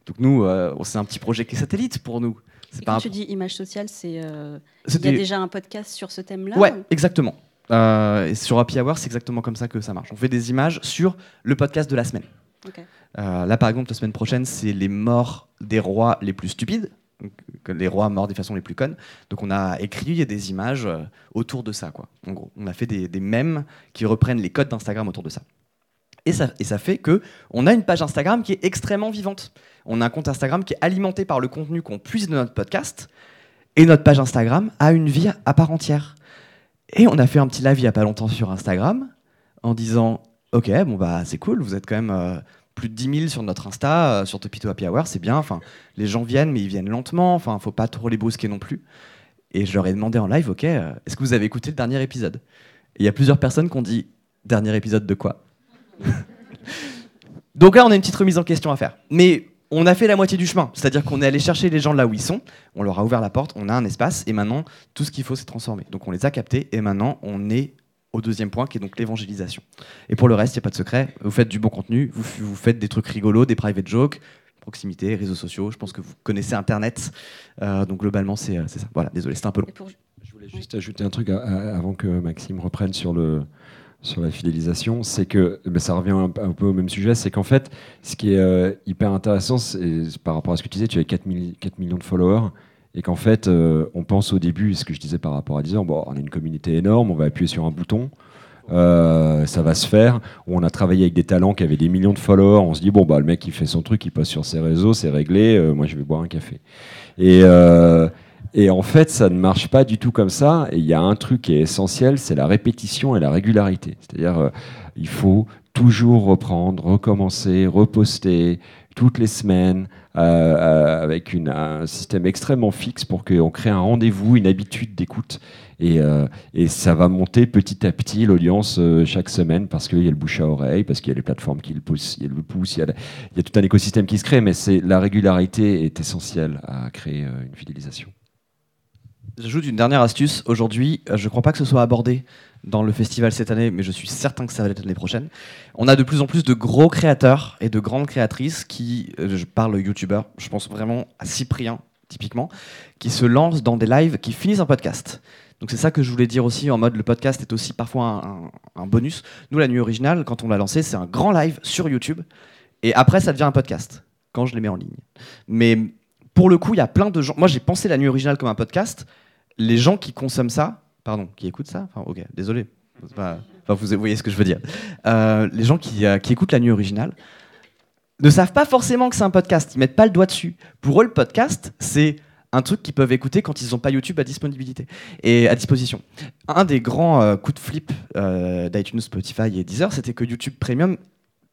Donc nous, euh, c'est un petit projet qui est satellite pour nous. Et quand un- tu dis image sociale, c'est euh, il y a déjà un podcast sur ce thème-là Ouais, ou- exactement. Euh, sur Happy Hour, c'est exactement comme ça que ça marche. On fait des images sur le podcast de la semaine. Euh, là, par exemple, la semaine prochaine, c'est les morts des rois les plus stupides, donc, les rois morts des façons les plus connes. Donc, on a écrit des images autour de ça, quoi. En gros, on a fait des, des mèmes qui reprennent les codes d'Instagram autour de ça. Et ça, fait que on a une page Instagram qui est extrêmement vivante. On a un compte Instagram qui est alimenté par le contenu qu'on puise de notre podcast, et notre page Instagram a une vie à part entière. Et on a fait un petit live il y a pas longtemps sur Instagram en disant Ok, bon bah c'est cool, vous êtes quand même euh, plus de 10 000 sur notre Insta, euh, sur Topito Happy Hour, c'est bien. Enfin, les gens viennent, mais ils viennent lentement. Enfin, faut pas trop les brusquer non plus. Et je leur ai demandé en live Ok, euh, est-ce que vous avez écouté le dernier épisode? Il y a plusieurs personnes qui ont dit Dernier épisode de quoi? [LAUGHS] Donc là, on a une petite remise en question à faire. Mais on a fait la moitié du chemin. C'est-à-dire qu'on est allé chercher les gens là où ils sont, on leur a ouvert la porte, on a un espace, et maintenant, tout ce qu'il faut, c'est transformer. Donc on les a captés, et maintenant, on est au deuxième point, qui est donc l'évangélisation. Et pour le reste, il n'y a pas de secret. Vous faites du bon contenu, vous, vous faites des trucs rigolos, des private jokes, proximité, réseaux sociaux. Je pense que vous connaissez Internet. Euh, donc globalement, c'est euh, c'est ça. Voilà, désolé, c'était un peu long. Pour- Je voulais juste ajouter un truc à- à- avant que Maxime reprenne sur, le, sur la fidélisation, c'est que ben, ça revient un, peu au même sujet, c'est qu'en fait, ce qui est euh, hyper intéressant, c'est par rapport à ce que tu disais, tu avais 4, milli- 4 millions de followers, et qu'en fait, euh, on pense au début, ce que je disais par rapport à Deezer, bon, on a une communauté énorme, on va appuyer sur un bouton. euh, ça va se faire. On a travaillé avec des talents qui avaient des millions de followers. On se dit bon bah le mec il fait son truc, il poste sur ses réseaux, c'est réglé. moi je vais boire un café. Et et en fait, ça ne marche pas du tout comme ça. Et il y a un truc qui est essentiel, c'est la répétition et la régularité. C'est-à-dire, euh, il faut toujours reprendre, recommencer, reposter toutes les semaines euh, euh, avec un système extrêmement fixe pour qu'on crée un rendez-vous, une habitude d'écoute. Et, ça va monter petit à petit l'audience chaque semaine parce qu'il y a le bouche à oreille, parce qu'il y a les plateformes qui le poussent, il y a tout un écosystème qui se crée, mais la régularité est essentielle à créer une fidélisation. J'ajoute une dernière astuce. Aujourd'hui, euh, je ne crois pas que ce soit abordé dans le festival cette année, mais je suis certain que ça va l'être l'année prochaine. On a de plus en plus de gros créateurs et de grandes créatrices qui, euh, je parle youtubeurs, je pense vraiment à Cyprien, typiquement, qui se lancent dans des lives qui finissent en podcast. Donc c'est ça que je voulais dire aussi, en mode le podcast est aussi parfois un, un- un bonus. Nous, la nuit originale, quand on l'a lancé, c'est un grand live sur YouTube, et après ça devient un podcast, quand je les mets en ligne. Mais pour le coup, il y a plein de gens. Moi, j'ai pensé la nuit originale comme un podcast. Les gens qui consomment ça, pardon, qui écoutent ça, enfin, ok, désolé. Enfin, vous voyez ce que je veux dire. Euh, les gens qui, euh, qui écoutent la nuit originale ne savent pas forcément que c'est un podcast. Ils mettent pas le doigt dessus. Pour eux, le podcast, c'est un truc qu'ils peuvent écouter quand ils n'ont pas YouTube à disponibilité et à disposition. Un des grands euh, coups de flip d'iTunes, Spotify et Deezer, c'était que YouTube Premium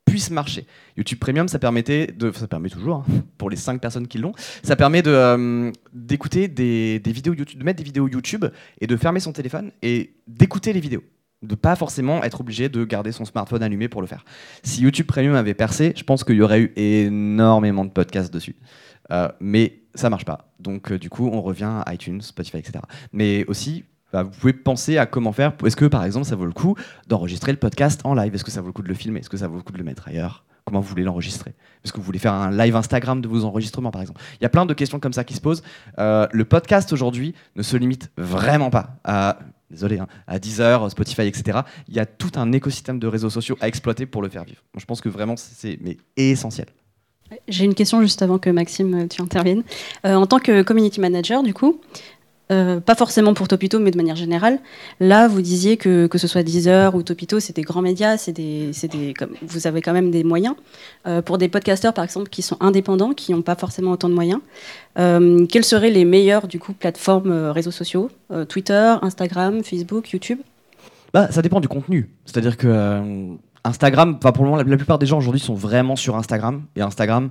puisse marcher. YouTube Premium, ça permettait de, ça permet toujours hein, [LAUGHS] pour les 5 personnes qui l'ont, ça permet euh, d'écouter des, des vidéos YouTube, de mettre des vidéos YouTube et de fermer son téléphone et d'écouter les vidéos, de pas forcément être obligé de garder son smartphone allumé pour le faire. Si YouTube Premium avait percé, je pense qu'il y aurait eu énormément de podcasts dessus, Euh, mais ça marche pas. Donc euh, du coup, on revient à iTunes, Spotify, etc. Mais aussi bah, vous pouvez penser à comment faire. Est-ce que, par exemple, ça vaut le coup d'enregistrer le podcast en live? Est-ce que ça vaut le coup de le filmer? Est-ce que ça vaut le coup de le mettre ailleurs? Comment vous voulez l'enregistrer? Est-ce que vous voulez faire un live Instagram de vos enregistrements, par exemple? Il y a plein de questions comme ça qui se posent. Euh, le podcast, aujourd'hui, ne se limite vraiment pas à... Désolé, hein, à Deezer, Spotify, etc. Il y a tout un écosystème de réseaux sociaux à exploiter pour le faire vivre. Je pense que vraiment, c'est essentiel. J'ai une question juste avant que Maxime, euh, tu interviennes. Euh, en tant que community manager, du coup, euh, pas forcément pour Topito, mais de manière générale, là, vous disiez que, que ce soit Deezer ou Topito, c'est des grands médias, vous avez quand même des moyens. Euh, pour des podcasteurs, par exemple, qui sont indépendants, qui n'ont pas forcément autant de moyens, euh, quelles seraient les meilleures, du coup, plateformes réseaux sociaux Twitter, Instagram, Facebook, YouTube? Bah, ça dépend du contenu. C'est-à-dire que Instagram, pour le moment, la plupart des gens aujourd'hui sont vraiment sur Instagram. Et Instagram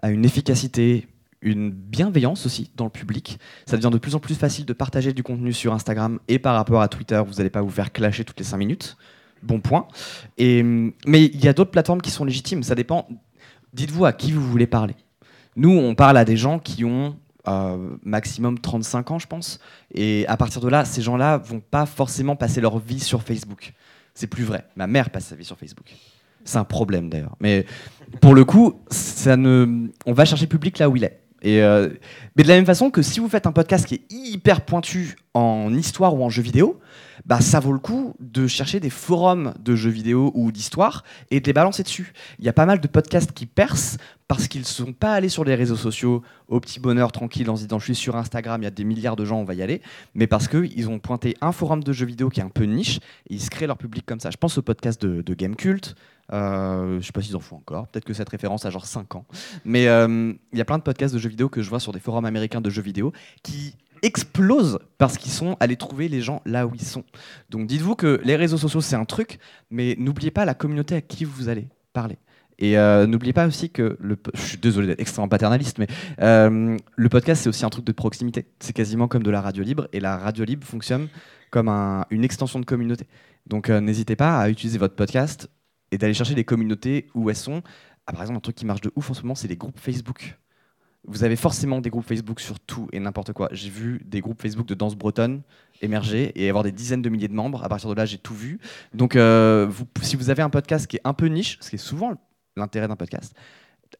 a une efficacité, une bienveillance aussi dans le public. Ça devient de plus en plus facile de partager du contenu sur Instagram et par rapport à Twitter, vous n'allez pas vous faire clasher toutes les 5 minutes. Bon point. Hum, mais il y a d'autres plateformes qui sont légitimes. Ça dépend. Dites-vous à qui vous voulez parler. Nous, on parle à des gens qui ont euh, maximum 35 ans, je pense. Et à partir de là, ces gens-là vont pas forcément passer leur vie sur Facebook. C'est plus vrai. Ma mère passe sa vie sur Facebook. C'est un problème d'ailleurs. Mais pour le coup, on va chercher le public là où il est. Et euh, mais de la même façon que si vous faites un podcast qui est hyper pointu en histoire ou en jeux vidéo, bah ça vaut le coup de chercher des forums de jeux vidéo ou d'histoire et de les balancer dessus. Il y a pas mal de podcasts qui percent parce qu'ils ne sont pas allés sur les réseaux sociaux au petit bonheur tranquille en se disant je suis sur Instagram, il y a des milliards de gens, on va y aller, mais parce qu'ils ont pointé un forum de jeux vidéo qui est un peu niche et ils se créent leur public comme ça. Je pense au podcast de, de Game Cult, euh, je sais pas s'ils en font encore. Peut-être que cette référence a genre 5 ans. Mais euh, il y a plein de podcasts de jeux vidéo que je vois sur des forums américains de jeux vidéo qui explosent parce qu'ils sont allés trouver les gens là où ils sont. Donc dites-vous que les réseaux sociaux c'est un truc, mais n'oubliez pas la communauté à qui vous allez parler. Et euh, n'oubliez pas aussi que je suis désolé d'être extrêmement paternaliste, mais euh, le podcast c'est aussi un truc de proximité. C'est quasiment comme de la radio libre, et la radio libre fonctionne comme un- une extension de communauté. Donc n'hésitez pas à utiliser votre podcast et d'aller chercher des communautés où elles sont. Ah, par exemple, un truc qui marche de ouf en ce moment, c'est les groupes Facebook. Vous avez forcément des groupes Facebook sur tout et n'importe quoi. J'ai vu des groupes Facebook de danse bretonne émerger et avoir des dizaines de milliers de membres. À partir de là, j'ai tout vu. Donc, euh, si vous avez un podcast qui est un peu niche, ce qui est souvent l'intérêt d'un podcast,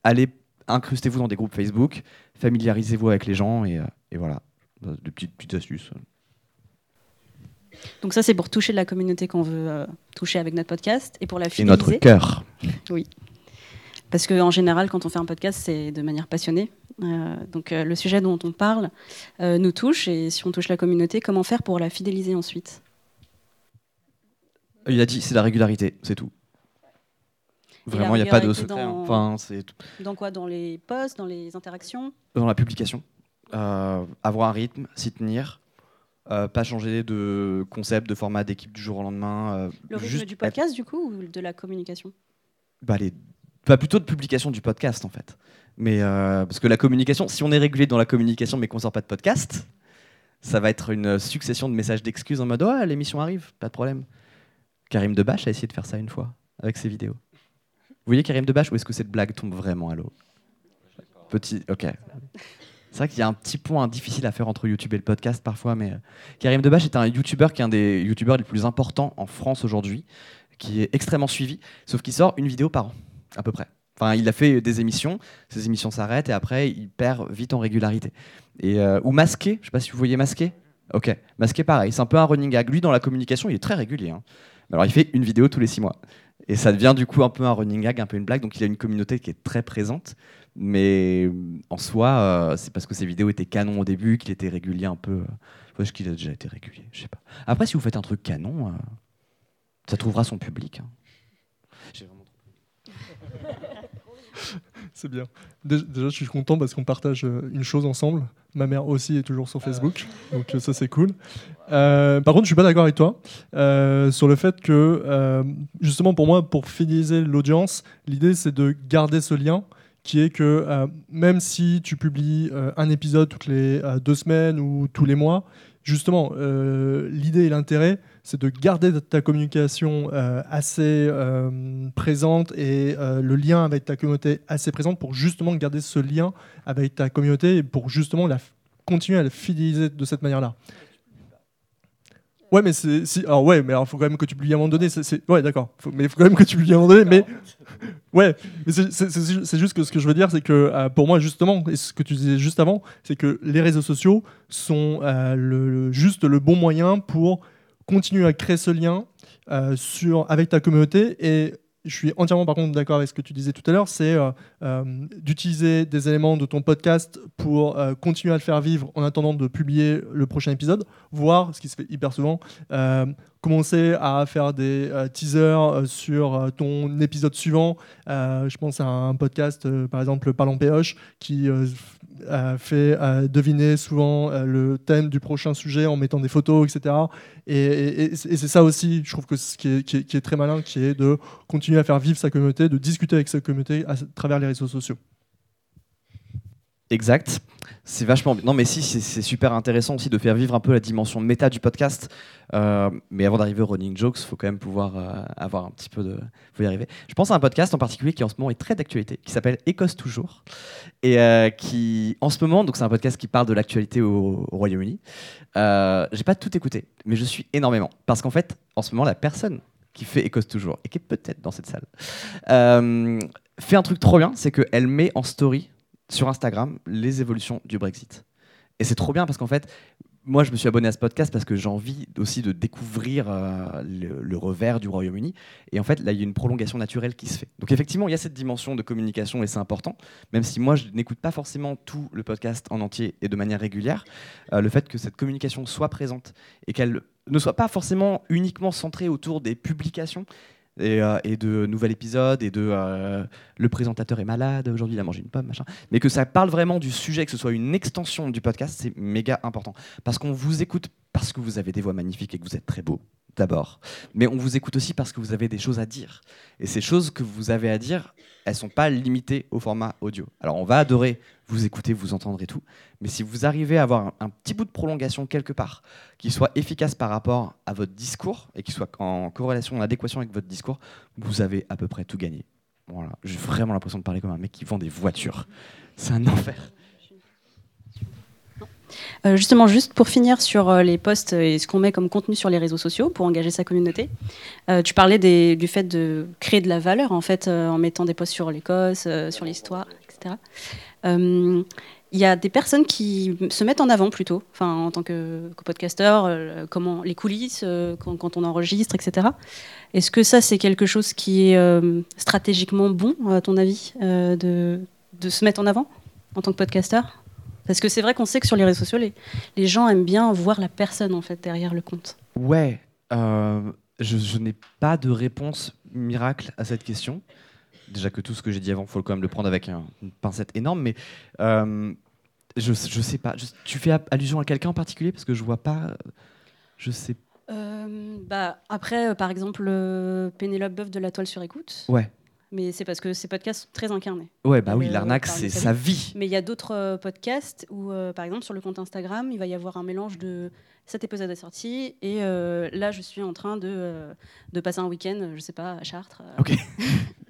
allez incrustez-vous dans des groupes Facebook, familiarisez-vous avec les gens et, euh, voilà. De petites, petites astuces. Donc ça, c'est pour toucher la communauté qu'on veut euh, toucher avec notre podcast et pour la Et fidéliser. notre cœur. Parce qu'en général, quand on fait un podcast, c'est de manière passionnée. Euh, donc euh, le sujet dont on parle nous touche et si on touche la communauté, comment faire pour la fidéliser ensuite? Il a dit, c'est la régularité, c'est tout. Et Vraiment, il n'y a pas de secret. hein. dans- Enfin. Dans quoi? Dans les posts, dans les interactions? Dans la publication. Avoir un rythme, s'y tenir, euh, pas changer de concept, de format d'équipe du jour au lendemain. euh, Le rythme juste du podcast, du coup, ou de la communication? Bah, les- bah, plutôt de publication du podcast en fait. Mais euh, parce que la communication, si on est régulier dans la communication mais qu'on sort pas de podcast, ça va être une succession de messages d'excuses en mode ouais l'émission arrive, pas de problème. Karim Debache a essayé de faire ça une fois avec ses vidéos. Vous voyez Karim Debache ou est-ce que cette blague tombe vraiment à l'eau? Petit, ok. C'est vrai qu'il y a un petit point difficile à faire entre YouTube et le podcast parfois, mais euh, Karim Debache est un YouTuber qui est un des YouTubers les plus importants en France aujourd'hui, qui est extrêmement suivi, sauf qu'il sort une vidéo par an, à peu près. Enfin, il a fait des émissions, ces émissions s'arrêtent et après il perd vite en régularité. Et, euh, ou Masqué, je sais pas si vous voyez Masqué. Ok, Masqué pareil, c'est un peu un running gag. Lui dans la communication, il est très régulier. hein. Alors il fait une vidéo tous les six mois. Et ça devient du coup un peu un running gag, un peu une blague. Donc il a une communauté qui est très présente. Mais en soi, euh, c'est parce que ses vidéos étaient canon au début, qu'il était régulier un peu. euh, Est-ce qu'il a déjà été régulier Je sais pas. Après, si vous faites un truc canon, euh, ça trouvera son public. hein. J'ai vraiment [LAUGHS] C'est bien. Dé- Déjà, je suis content parce qu'on partage euh, une chose ensemble. Ma mère aussi est toujours sur Facebook, donc euh, ça c'est cool. Euh, par contre, je suis pas d'accord avec toi euh, sur le fait que, euh, justement, pour moi, pour fidéliser l'audience, l'idée c'est de garder ce lien qui est que euh, même si tu publies euh, un épisode toutes les euh, deux semaines ou tous les mois, justement, l'idée et l'intérêt, c'est de garder ta communication assez présente et le lien avec ta communauté assez présente pour justement garder ce lien avec ta communauté et pour justement la, continuer à la fidéliser de cette manière-là. Ouais, mais c'est si, alors ouais, mais alors faut quand même que tu publies à un moment donné. ouais, d'accord. Mais il faut quand même que tu publies à un moment donné. Mais ouais, mais c'est- juste que ce que je veux dire, c'est que euh, pour moi justement, et ce que tu disais juste avant, c'est que les réseaux sociaux sont euh, le- le- juste le bon moyen pour continuer à créer ce lien euh, sur, avec ta communauté. Et je suis entièrement par contre d'accord avec ce que tu disais tout à l'heure, c'est euh, euh, d'utiliser des éléments de ton podcast pour euh, continuer à le faire vivre en attendant de publier le prochain épisode, voire, ce qui se fait hyper souvent, commencer à faire des euh, teasers euh, sur euh, ton épisode suivant. Je pense à un podcast, par exemple, Parlons PH, qui fait deviner souvent le thème du prochain sujet en mettant des photos, etc. Et, c'est ça aussi, je trouve que ce qui, est, qui est très malin, qui est de continuer à faire vivre sa communauté, de discuter avec sa communauté à travers les réseaux sociaux. Exact. C'est vachement. Non, mais si, c'est- super intéressant aussi de faire vivre un peu la dimension méta du podcast. Euh, mais avant d'arriver au running jokes, faut quand même pouvoir euh, avoir un petit peu de. Faut y arriver. Je pense à un podcast en particulier qui en ce moment est très d'actualité, qui s'appelle Écosse toujours, et euh, qui en ce moment, donc c'est un podcast qui parle de l'actualité au, au Royaume-Uni. J'ai pas tout écouté, mais je suis énormément parce qu'en fait, en ce moment, la personne qui fait Écosse toujours et qui est peut-être dans cette salle fait un truc trop bien, c'est qu'elle met en story sur Instagram les évolutions du Brexit. Et c'est trop bien parce qu'en fait, moi, je me suis abonné à ce podcast parce que j'ai envie aussi de découvrir euh, le, revers du Royaume-Uni. Et en fait, là, il y a une prolongation naturelle qui se fait. Donc, effectivement, il y a cette dimension de communication et c'est important. Même si moi, je n'écoute pas forcément tout le podcast en entier et de manière régulière, euh, le fait que cette communication soit présente et qu'elle ne soit pas forcément uniquement centrée autour des publications, et, euh, et de nouvel épisode et de euh, le présentateur est malade aujourd'hui il a mangé une pomme machin. Mais que ça parle vraiment du sujet que ce soit une extension du podcast c'est méga important. Parce qu'on vous écoute parce que vous avez des voix magnifiques et que vous êtes très beau d'abord mais on vous écoute aussi parce que vous avez des choses à dire et ces choses que vous avez à dire elles sont pas limitées au format audio alors on va adorer vous écouter vous entendre et tout mais si vous arrivez à avoir un, petit bout de prolongation quelque part qui soit efficace par rapport à votre discours et qui soit en corrélation, en adéquation avec votre discours, vous avez à peu près tout gagné. Voilà, j'ai vraiment l'impression de parler comme un mec qui vend des voitures. C'est un enfer. Euh, justement, juste pour finir sur euh, les posts et ce qu'on met comme contenu sur les réseaux sociaux pour engager sa communauté, euh, tu parlais du fait de créer de la valeur en fait en mettant des posts sur l'Écosse, sur l'histoire, etc. Il y a des personnes qui se mettent en avant plutôt, enfin en tant que, que podcasteur, comment les coulisses quand, on enregistre, etc. Est-ce que ça c'est quelque chose qui est stratégiquement bon à ton avis de, de se mettre en avant en tant que podcasteur Parce que c'est vrai qu'on sait que sur les réseaux sociaux, les, les gens aiment bien voir la personne en fait derrière le compte. Ouais, euh, je, je n'ai pas de réponse miracle à cette question. Déjà que tout ce que j'ai dit avant, il faut quand même le prendre avec un- une pincette énorme, mais euh, je, je sais pas. Je- tu fais allusion à quelqu'un en particulier? Parce que je vois pas. Je sais. Euh, bah, après, euh, par exemple, Pénélope Boeuf de La Toile sur écoute. Ouais. Mais c'est parce que ces podcasts sont très incarnés. Ouais, bah Ah, oui, euh, l'arnaque, c'est sa vie. Mais il y a d'autres euh, podcasts où, euh, par exemple, sur le compte Instagram, il va y avoir un mélange de cet épisode est sorti et là, je suis en train de, de passer un week-end, je sais pas, à Chartres. Ok. [LAUGHS]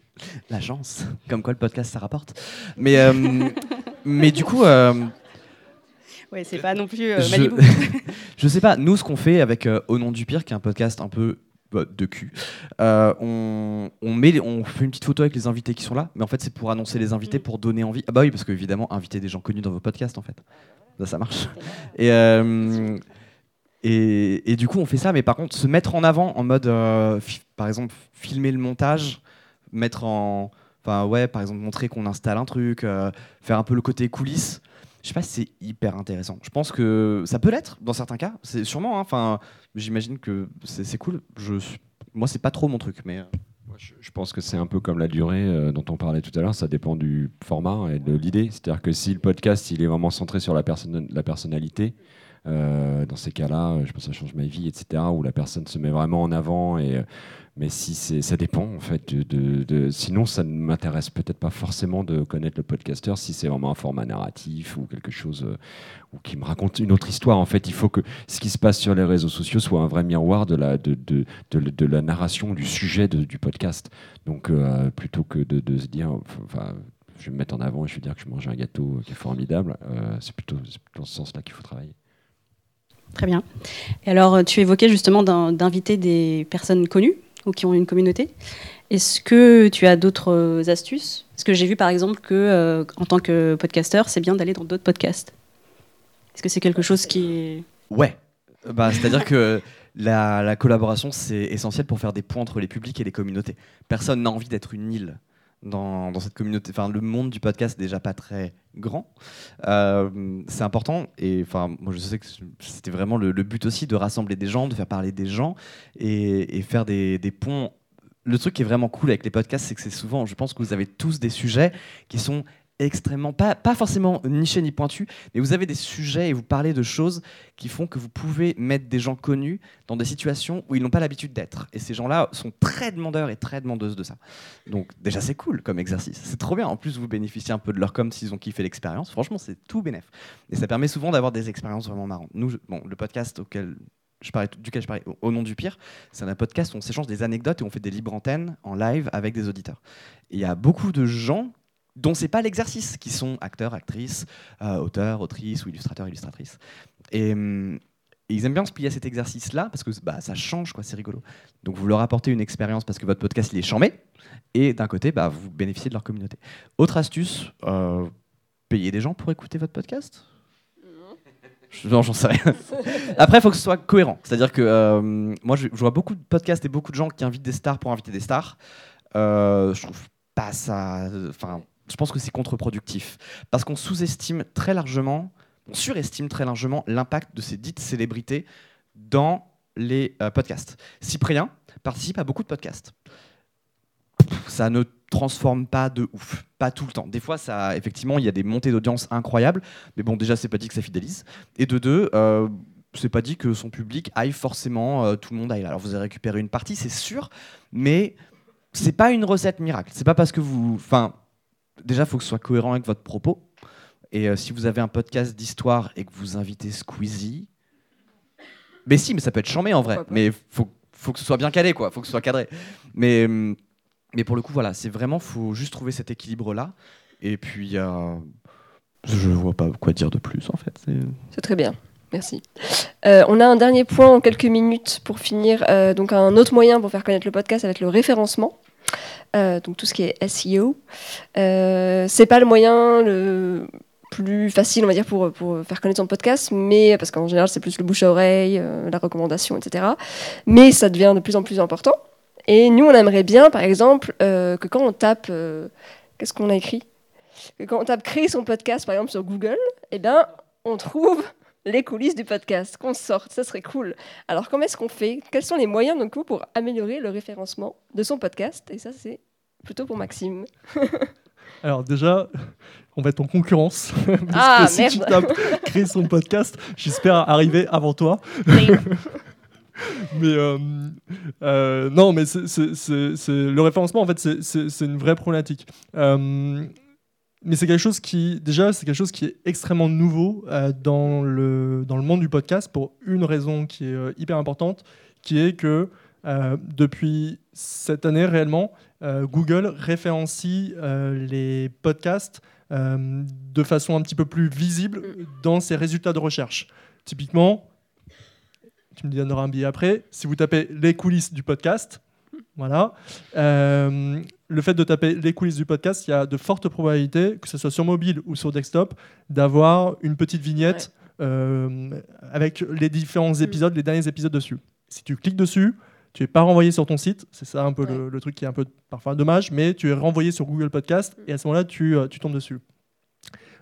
L'agence, comme quoi le podcast ça rapporte. Mais, euh, [LAUGHS] mais du coup, euh, Ouais, c'est pas non plus euh, je, [LAUGHS] je sais pas, nous ce qu'on fait avec Au nom du pire, qui est un podcast un peu de cul, euh, on, on, met, on fait une petite photo avec les invités qui sont là, mais en fait c'est pour annoncer les invités, Mm. pour donner envie. Ah bah oui, parce qu'évidemment, inviter des gens connus dans vos podcasts en fait. Ça, ça marche. [LAUGHS] Et, euh, et, et du coup, on fait ça, mais par contre, se mettre en avant en mode, euh, par exemple, filmer le montage, mettre en. Enfin, ouais, par exemple, montrer qu'on installe un truc, faire un peu le côté coulisses. Je sais pas si c'est hyper intéressant. Je pense que ça peut l'être dans certains cas. C'est sûrement. hein. Enfin, j'imagine que c'est cool. Je, moi, c'est pas trop mon truc, mais. euh, je, pense que c'est un peu comme la durée euh, dont on parlait tout à l'heure, ça dépend du format et de l'idée. C'est-à-dire que si le podcast il est vraiment centré sur la, personne, la personnalité, dans ces cas-là, euh, je pense que ça change ma vie, etc., où la personne se met vraiment en avant. Euh, mais si ça dépend en fait. Sinon, ça ne m'intéresse peut-être pas forcément de connaître le podcasteur si c'est vraiment un format narratif ou quelque chose euh, qui me raconte une autre histoire. En fait, il faut que ce qui se passe sur les réseaux sociaux soit un vrai miroir de la, narration du sujet du podcast. Donc, euh, plutôt que de, se dire, je vais me mettre en avant et je vais dire que je mange un gâteau qui est formidable, euh, c'est plutôt dans ce sens-là qu'il faut travailler. Très bien. Et alors, euh, tu évoquais justement d'in- d'inviter des personnes connues ou qui ont une communauté. Est-ce que tu as d'autres euh, astuces? Parce que j'ai vu par exemple que, euh, en tant que podcasteur, c'est bien d'aller dans d'autres podcasts. Est-ce que c'est quelque chose qui. Ouais. Bah, C'est-à-dire que la, la collaboration, c'est essentiel pour faire des ponts entre les publics et les communautés. Personne n'a envie d'être une île dans, cette communauté. Enfin, le monde du podcast déjà pas très grand. Euh, c'est important. Et enfin, moi, je sais que c'était vraiment le, but aussi de rassembler des gens, de faire parler des gens et, faire des ponts. Le truc qui est vraiment cool avec les podcasts, c'est que c'est souvent, je pense que vous avez tous des sujets qui sont extrêmement, pas, pas forcément niché ni pointu, mais vous avez des sujets et vous parlez de choses qui font que vous pouvez mettre des gens connus dans des situations où ils n'ont pas l'habitude d'être. Et ces gens-là sont très demandeurs et très demandeuses de ça. Donc déjà c'est cool comme exercice, c'est trop bien. En plus vous bénéficiez un peu de leur com s'ils ont kiffé l'expérience. Franchement c'est tout bénef. Et ça permet souvent d'avoir des expériences vraiment marrantes. Nous, bon, le podcast auquel je parlais, duquel je parlais au, nom du pire, c'est un podcast où on s'échange des anecdotes et on fait des libres antennes en live avec des auditeurs. Il y a beaucoup de gens dont c'est pas l'exercice, qui sont acteurs, actrices, euh, auteurs, autrices ou illustrateurs, illustratrices. Et, et ils aiment bien se plier à cet exercice-là parce que bah, ça change, quoi, c'est rigolo. Donc vous leur apportez une expérience parce que votre podcast il est chambé, et d'un côté, bah, vous bénéficiez de leur communauté. Autre astuce, euh, payer des gens pour écouter votre podcast? Non, j'en sais rien. [LAUGHS] Après, il faut que ce soit cohérent. C'est-à-dire que euh, moi, je, je vois beaucoup de podcasts et beaucoup de gens qui invitent des stars pour inviter des stars. Euh, je trouve pas ça. Enfin, je pense que c'est contre-productif. Parce qu'on sous-estime très largement, on surestime très largement l'impact de ces dites célébrités dans les euh, podcasts. Cyprien participe à beaucoup de podcasts. Ça ne transforme pas de ouf, pas tout le temps. Des fois, ça, effectivement, il y a des montées d'audience incroyables, mais bon, déjà, c'est pas dit que ça fidélise. Et de deux, euh, c'est pas dit que son public aille forcément, euh, tout le monde aille. Alors, vous avez récupéré une partie, c'est sûr, mais c'est pas une recette miracle. C'est pas parce que vous, enfin, déjà, il faut que ce soit cohérent avec votre propos. Et euh, si vous avez un podcast d'histoire et que vous invitez Squeezie, mais si, mais ça peut être chambé en vrai. Mais faut, faut que ce soit bien calé, quoi. Faut que ce soit cadré. Mais, hum, mais pour le coup, voilà, c'est vraiment, faut juste trouver cet équilibre-là. Et puis, euh, je vois pas quoi dire de plus, en fait. C'est- C'est très bien. Merci. Euh, on a un dernier point en quelques minutes pour finir. Euh, donc un autre moyen pour faire connaître le podcast, ça va être le référencement. Euh, donc tout ce qui est SEO. Euh, c'est pas le moyen le plus facile, on va dire, pour, pour faire connaître son podcast, mais parce qu'en général c'est plus le bouche à oreille, euh, la recommandation, etc. Mais ça devient de plus en plus important. Et nous, on aimerait bien, par exemple, euh, que quand on tape, qu'est-ce qu'on a écrit? Que quand on tape créer son podcast, par exemple, sur Google, eh ben, on trouve les coulisses du podcast, qu'on sorte, ça serait cool. Alors comment est-ce qu'on fait? Quels sont les moyens donc, pour améliorer le référencement de son podcast? Et ça c'est plutôt pour Maxime. [LAUGHS] Alors déjà, on va être en concurrence. [LAUGHS] parce Ah, que si tu merde. tapes créer son podcast, j'espère arriver avant toi. [LAUGHS] mais euh, euh, non, mais c'est- le référencement, en fait, c'est une vraie problématique. Euh, mais c'est quelque chose qui, déjà, c'est quelque chose qui est extrêmement nouveau euh, dans, le, dans le monde du podcast pour une raison qui est euh, hyper importante, qui est que euh, depuis cette année réellement, Google référencie les podcasts de façon un petit peu plus visible dans ses résultats de recherche. Typiquement, tu me donneras un billet après, si vous tapez les coulisses du podcast, voilà, le fait de taper les coulisses du podcast, il y a de fortes probabilités, que ce soit sur mobile ou sur desktop, d'avoir une petite vignette euh, avec les différents épisodes, les derniers épisodes dessus. Si tu cliques dessus, tu n'es pas renvoyé sur ton site, c'est ça un peu le, le truc qui est un peu parfois dommage, mais tu es renvoyé sur Google Podcast et à ce moment-là, tu, euh, tu tombes dessus.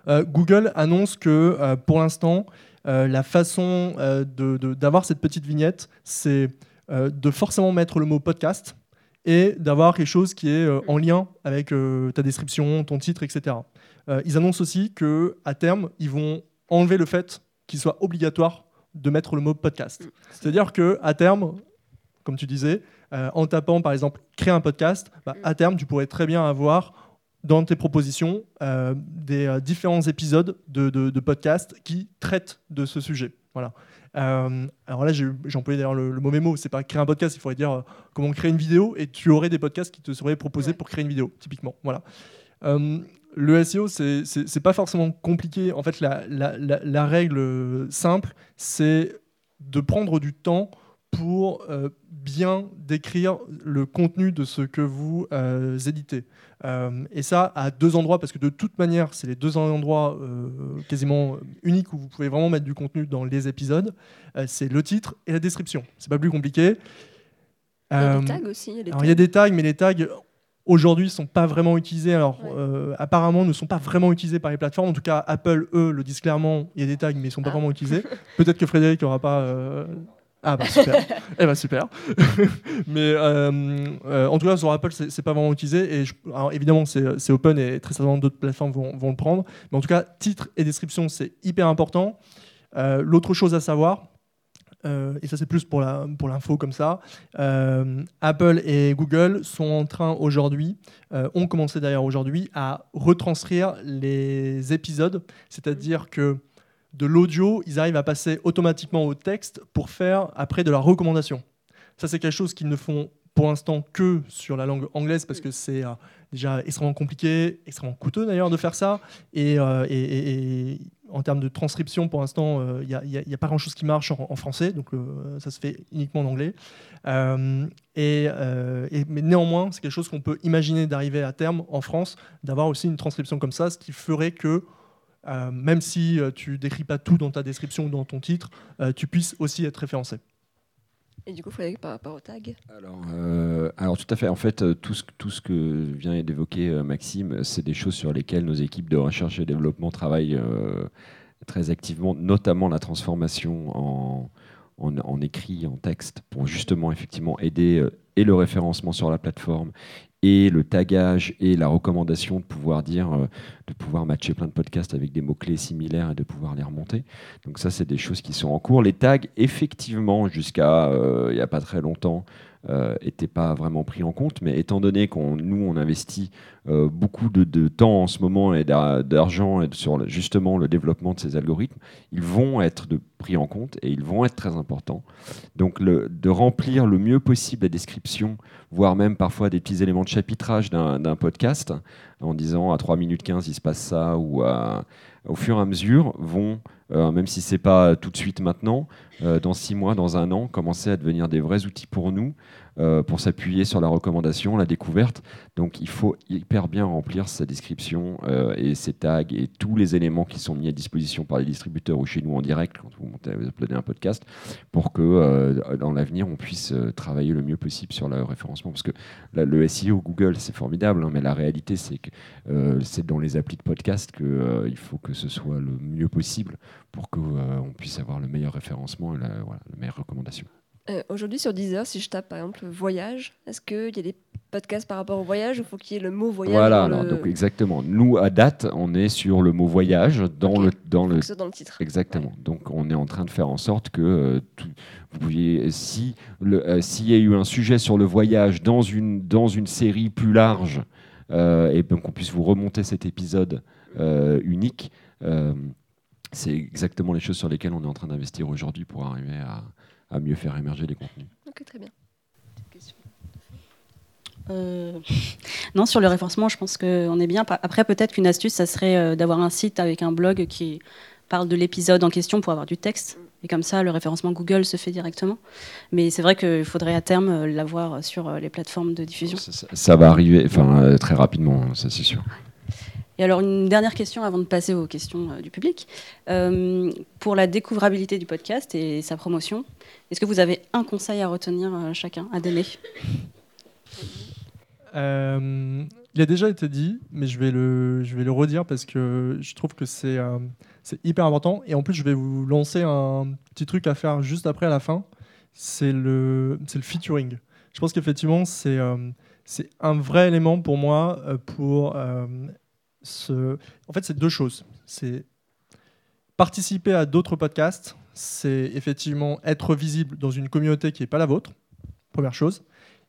Euh, Google annonce que euh, pour l'instant, euh, la façon de- de- d'avoir cette petite vignette, c'est de forcément mettre le mot podcast et d'avoir quelque chose qui est euh, en lien avec euh, ta description, ton titre, etc. Euh, ils annoncent aussi que à terme, ils vont enlever le fait qu'il soit obligatoire de mettre le mot podcast. C'est-à-dire que à terme, comme tu disais, euh, en tapant par exemple créer un podcast, bah, à terme, tu pourrais très bien avoir dans tes propositions euh, des euh, différents épisodes de, de, de podcasts qui traitent de ce sujet. Voilà. Euh, alors là, j'ai employé d'ailleurs le, le mauvais mot. C'est pas créer un podcast, il faudrait dire euh, comment créer une vidéo et tu aurais des podcasts qui te seraient proposés pour créer une vidéo, typiquement. Voilà. Euh, le SEO, c'est- pas forcément compliqué. En fait, la, la- la- la règle simple, c'est de prendre du temps pour euh, bien décrire le contenu de ce que vous euh, éditez. Euh, et ça à deux endroits, parce que de toute manière, c'est les deux endroits quasiment uniques où vous pouvez vraiment mettre du contenu dans les épisodes. C'est le titre et la description. C'est pas plus compliqué. Il y a des tags aussi. il y y a tags. des tags, mais les tags aujourd'hui sont pas vraiment utilisés. Alors, Ouais. euh, apparemment, ne sont pas vraiment utilisés par les plateformes. En tout cas, Apple, eux, le disent clairement. Il y a des tags, mais ils sont pas Ah. vraiment utilisés. Peut-être que Frédéric n'aura pas. euh, Ah bah super. [LAUGHS] eh bah super. [LAUGHS] Mais euh, euh, en tout cas sur Apple c'est pas vraiment utilisé et je- alors, évidemment c'est open et très certainement d'autres plateformes vont, vont le prendre. Mais en tout cas titre et description c'est hyper important. Euh, L'autre chose à savoir. et ça c'est plus pour la pour l'info comme ça. Apple et Google sont en train aujourd'hui, ont commencé d'ailleurs aujourd'hui à retranscrire les épisodes, c'est-à-dire que de l'audio, ils arrivent à passer automatiquement au texte pour faire après de la recommandation. Ça, c'est quelque chose qu'ils ne font pour l'instant que sur la langue anglaise parce que c'est euh, déjà extrêmement compliqué, extrêmement coûteux d'ailleurs de faire ça. Et, euh, et- et- et en termes de transcription, pour l'instant, il n'y a, pas grand-chose qui marche en, en français, donc euh, ça se fait uniquement en anglais. Euh, et, euh, et- mais néanmoins, c'est quelque chose qu'on peut imaginer d'arriver à terme en France, d'avoir aussi une transcription comme ça, ce qui ferait que euh, même si euh, tu décris pas tout dans ta description ou dans ton titre, euh, tu puisses aussi être référencé. Et du coup, Frédéric, par rapport au tag? Alors, euh, alors tout à fait. En fait, tout ce, tout ce que vient d'évoquer euh, Maxime, c'est des choses sur lesquelles nos équipes de recherche et développement travaillent euh, très activement, notamment la transformation en, en, en écrit, en texte, pour justement effectivement aider euh, et le référencement sur la plateforme et le tagage et la recommandation de pouvoir dire, euh, de pouvoir matcher plein de podcasts avec des mots-clés similaires et de pouvoir les remonter. Donc ça, c'est des choses qui sont en cours. Les tags, effectivement, jusqu'à euh, il n'y a pas très longtemps, n'étaient pas vraiment pris en compte. Mais étant donné qu'on nous, on investit euh, beaucoup de, de temps en ce moment et d'ar- d'argent sur justement le développement de ces algorithmes, ils vont être de, pris en compte et ils vont être très importants. Donc de remplir le mieux possible la description, voire même parfois des petits éléments de chapitrage d'un podcast, en disant à 3 minutes 15 il se passe ça, ou à- au fur et à mesure vont, euh, même si c'est pas tout de suite maintenant, euh, dans 6 mois, dans un an, commencer à devenir des vrais outils pour nous, euh, pour s'appuyer sur la recommandation, la découverte. Donc il faut hyper bien remplir sa description euh, et ses tags et tous les éléments qui sont mis à disposition par les distributeurs ou chez nous en direct quand vous, montez, vous uploadez un podcast pour que euh, dans l'avenir on puisse travailler le mieux possible sur le référencement. Parce que le SEO Google c'est formidable, hein, mais la réalité c'est que c'est dans les applis de podcast qu'il faut que ce soit le mieux possible pour qu'on puisse avoir le meilleur référencement et la meilleure recommandation. Euh, Aujourd'hui, sur Deezer, si je tape par exemple voyage, est-ce qu'il y a des podcasts par rapport au voyage ou faut qu'il y ait le mot voyage Voilà, alors, le... donc exactement. Nous, à date, on est sur le mot voyage dans le dans le dans le titre exactement. Donc, on est en train de faire en sorte que euh, tout- vous pouviez, euh, s'il y a eu un sujet sur le voyage dans une dans une série plus large, euh, et ben qu'on puisse vous remonter cet épisode unique. c'est exactement les choses sur lesquelles on est en train d'investir aujourd'hui pour arriver à, à mieux faire émerger les contenus. Ok, très bien. Petite question. Euh, [LAUGHS] non, sur le référencement, je pense qu'on est bien. Après, peut-être qu'une astuce, ça serait euh, d'avoir un site avec un blog qui parle de l'épisode en question pour avoir du texte. Et comme ça, le référencement Google se fait directement. Mais c'est vrai qu'il faudrait à terme euh, l'avoir sur euh, les plateformes de diffusion. Ça, ça- ça va arriver, enfin très rapidement, ça c'est sûr. Et alors, une dernière question avant de passer aux questions euh, du public. Euh, pour la découvrabilité du podcast et sa promotion, est-ce que vous avez un conseil à retenir euh, chacun, à donner? Il a déjà été dit, mais je vais le, je vais le redire parce que je trouve que c'est hyper important. Et en plus, je vais vous lancer un petit truc à faire juste après à la fin. C'est le, le featuring. Je pense qu'effectivement, c'est euh, un vrai élément pour moi pour En fait, c'est deux choses. C'est participer à d'autres podcasts. C'est effectivement être visible dans une communauté qui n'est pas la vôtre. Première chose.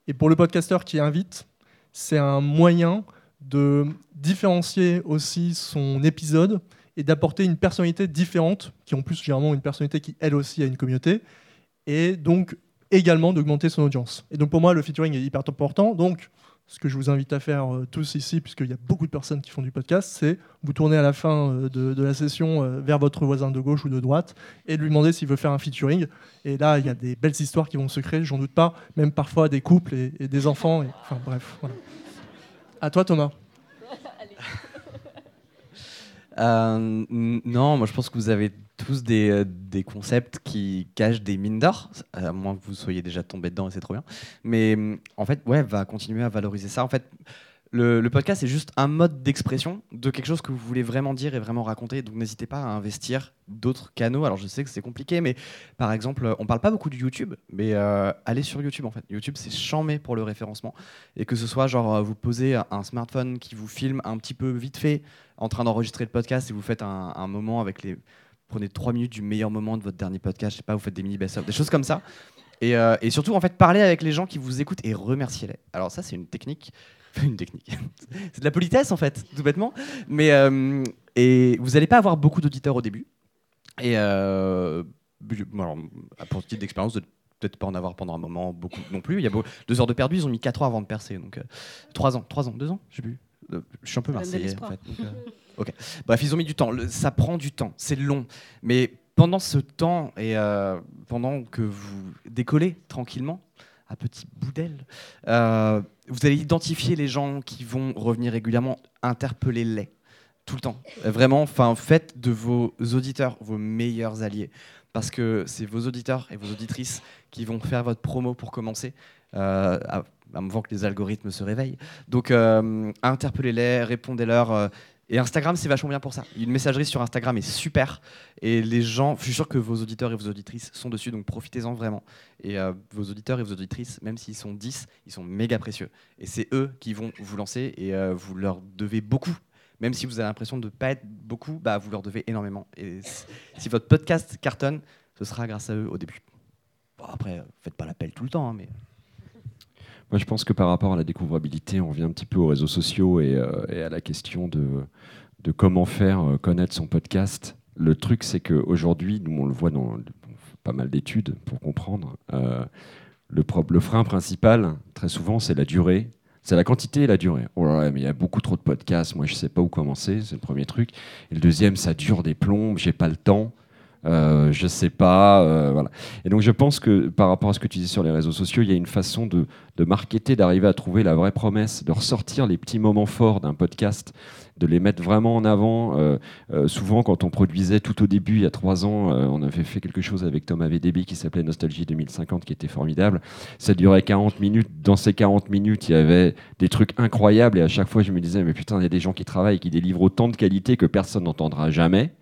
Et pour le podcasteur qui invite, c'est un moyen de différencier aussi son épisode et d'apporter une personnalité différente, qui en plus généralement une personnalité qui elle aussi a une communauté, et donc également d'augmenter son audience. Et donc pour moi le featuring est hyper important. Donc ce que je vous invite à faire euh, tous ici, puisqu'il y a beaucoup de personnes qui font du podcast, c'est vous tourner à la fin euh, de, la session euh, vers votre voisin de gauche ou de droite et lui demander s'il veut faire un featuring. Et là, il y a des belles histoires qui vont se créer, j'en doute pas, même parfois des couples et, des enfants. et- enfin bref. À toi Thomas. Non, moi je pense que vous avez tous des, euh, des concepts qui cachent des mines d'or, à moins que vous soyez déjà tombé dedans et c'est trop bien. Mais hum, en fait, ouais, va continuer à valoriser ça. En fait, le, podcast c'est juste un mode d'expression de quelque chose que vous voulez vraiment dire et vraiment raconter. Donc n'hésitez pas à investir d'autres canaux. Alors je sais que c'est compliqué, mais par exemple, on parle pas beaucoup du YouTube, mais euh, allez sur YouTube en fait. YouTube c'est chambé pour le référencement et que ce soit genre euh, vous posez un smartphone qui vous filme un petit peu vite fait en train d'enregistrer le podcast et vous faites un moment avec les prenez trois minutes du meilleur moment de votre dernier podcast, je sais pas, vous faites des mini best-of, des choses comme ça. Et, euh, et surtout, en fait, parlez avec les gens qui vous écoutent et remerciez-les. Alors ça, c'est une technique. [LAUGHS] Une technique. c'est de la politesse, en fait, tout bêtement. Mais euh, et vous n'allez pas avoir beaucoup d'auditeurs au début. Et euh, alors, pour titre d'expérience, de peut-être pas en avoir pendant un moment beaucoup non plus. Il y a beau, deux heures de perdu, ils ont mis quatre ans avant de percer. Donc euh, trois ans, trois ans, deux ans, je sais plus. Je suis un peu marseillais en fait. donc, [LAUGHS] Bref, ils ont mis du temps. Ça prend du temps. C'est long. Mais pendant ce temps et euh, pendant que vous décollez tranquillement, à petit bout d'aile, euh, vous allez identifier les gens qui vont revenir régulièrement, interpellez-les tout le temps. Euh, Vraiment, faites de vos auditeurs vos meilleurs alliés. Parce que c'est vos auditeurs et vos auditrices qui vont faire votre promo pour commencer, avant que les algorithmes se réveillent. Donc, interpellez-les, répondez-leur. Et Instagram, c'est vachement bien pour ça. Une messagerie sur Instagram est super. Et les gens, je suis sûr que vos auditeurs et vos auditrices sont dessus, donc profitez-en vraiment. Et euh, vos auditeurs et vos auditrices, même s'ils sont 10, ils sont méga précieux. Et c'est eux qui vont vous lancer et euh, vous leur devez beaucoup. Même si vous avez l'impression de ne pas être beaucoup, bah, vous leur devez énormément. Et si- votre podcast cartonne, ce sera grâce à eux au début. Bon, après, faites pas l'appel tout le temps, hein, mais Moi, je pense que par rapport à la découvrabilité, on vient un petit peu aux réseaux sociaux et, euh, à la question de, comment faire euh, connaître son podcast. Le truc, c'est qu'aujourd'hui, nous, on le voit dans pas mal d'études pour comprendre. euh, le, le frein principal, très souvent, c'est la durée. C'est la quantité et la durée. Oh là là, mais il y a beaucoup trop de podcasts. Moi, je sais pas où commencer. C'est le premier truc. Et le deuxième, ça dure des plombes. J'ai pas le temps. Euh, je sais pas. euh, voilà. Et donc, je pense que par rapport à ce que tu dis sur les réseaux sociaux, il y a une façon de, de marketer, d'arriver à trouver la vraie promesse, de ressortir les petits moments forts d'un podcast, de les mettre vraiment en avant. Euh, euh, souvent, quand on produisait tout au début, il y a trois ans, euh, on avait fait quelque chose avec Thomas VDB qui s'appelait Nostalgie 2050, qui était formidable. Ça durait 40 minutes. Dans ces 40 minutes, il y avait des trucs incroyables. Et à chaque fois, je me disais, mais putain, il y a des gens qui travaillent, qui délivrent autant de qualité que personne n'entendra jamais.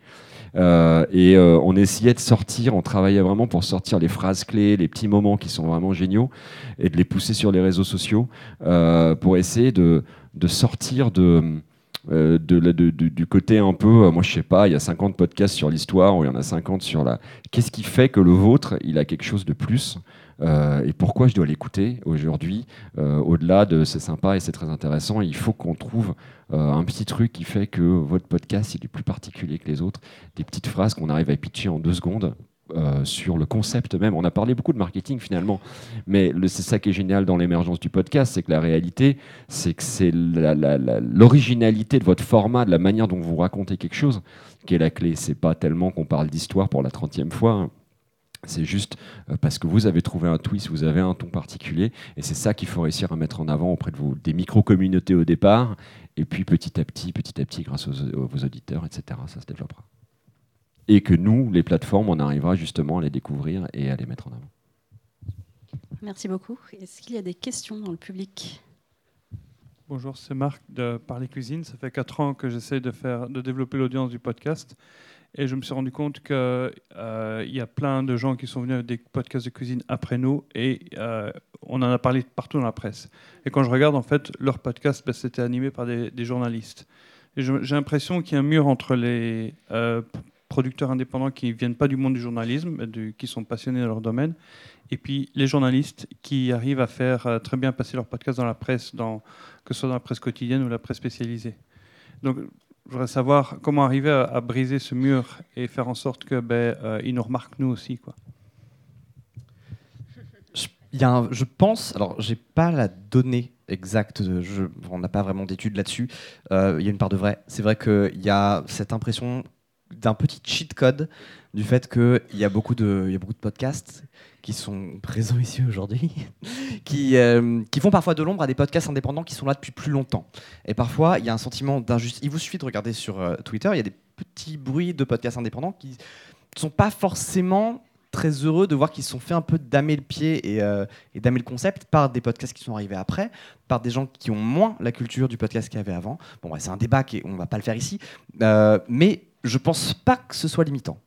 Euh, et euh, on essayait de sortir, on travaillait vraiment pour sortir les phrases clés, les petits moments qui sont vraiment géniaux, et de les pousser sur les réseaux sociaux euh, pour essayer de, de sortir de, du côté un peu, moi je sais pas, il y a 50 podcasts sur l'histoire, ou il y en a 50 sur la... Qu'est-ce qui fait que le vôtre, il a quelque chose de plus euh, et pourquoi je dois l'écouter aujourd'hui, euh, au-delà de c'est sympa et c'est très intéressant, il faut qu'on trouve euh, un petit truc qui fait que votre podcast il est plus particulier que les autres, des petites phrases qu'on arrive à pitcher en deux secondes. sur le concept même. On a parlé beaucoup de marketing finalement, mais c'est ça qui est génial dans l'émergence du podcast, c'est que la réalité, c'est que c'est l'originalité de votre format, de la manière dont vous racontez quelque chose, qui est la clé. C'est pas tellement qu'on parle d'histoire pour la 30e fois. hein. C'est juste euh, parce que vous avez trouvé un twist, vous avez un ton particulier, et c'est ça qu'il faut réussir à mettre en avant auprès de vos, des micro-communautés au départ, et puis petit à petit, petit à petit, grâce aux, aux- vos auditeurs, etc., ça se développera. Et que nous, les plateformes, on arrivera justement à les découvrir et à les mettre en avant. Merci beaucoup. Est-ce qu'il y a des questions dans le public? Bonjour, c'est Marc de Parler Cuisine. Ça fait 4 ans que j'essaie de, faire, de développer l'audience du podcast. Et je me suis rendu compte qu'il y a plein de gens qui sont venus avec des podcasts de cuisine après nous. Et euh, on en a parlé partout dans la presse. Et quand je regarde, en fait, leur podcast, ben, c'était animé par des, des journalistes. J'ai l'impression qu'il y a un mur entre les euh, producteurs indépendants qui ne viennent pas du monde du journalisme, du- qui sont passionnés dans leur domaine, et puis les journalistes qui arrivent à faire euh, très bien passer leur podcast dans la presse, que ce soit dans la presse quotidienne ou la presse spécialisée. Donc, je voudrais savoir comment arriver à, briser ce mur et faire en sorte que ben, euh, nous remarquent nous aussi, quoi. je, y a je pense, alors j'ai pas la donnée exacte, on n'a pas vraiment d'études là-dessus, euh, il y a une part de vrai. C'est vrai qu'il y a cette impression d'un petit cheat code du fait qu'il y, y a beaucoup de podcasts qui sont présents ici aujourd'hui, [LAUGHS] qui, euh, qui font parfois de l'ombre à des podcasts indépendants qui sont là depuis plus longtemps. Et parfois, il y a un sentiment d'injustice. Il vous suffit de regarder sur euh, Twitter, il y a des petits bruits de podcasts indépendants qui ne sont pas forcément très heureux de voir qu'ils se sont fait un peu damer le pied et, euh, damer le concept par des podcasts qui sont arrivés après, par des gens qui ont moins la culture du podcast qu'il y avait avant. Bon, c'est un débat et on va pas le faire ici, euh, mais je pense pas que ce soit limitant.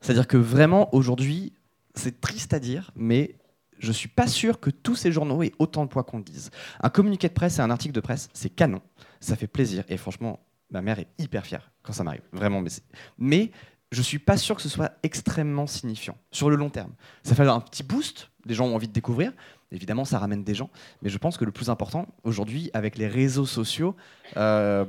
C'est-à-dire que vraiment aujourd'hui, c'est triste à dire, mais je suis pas sûr que tous ces journaux aient autant de poids qu'on le dise. Un communiqué de presse et un article de presse, c'est canon, ça fait plaisir et franchement, ma mère est hyper fière quand ça m'arrive, vraiment. Mais, mais je suis pas sûr que ce soit extrêmement signifiant sur le long terme. Ça fait un petit boost, les gens ont envie de découvrir. Évidemment, ça ramène des gens, mais je pense que le plus important aujourd'hui, avec les réseaux sociaux, euh,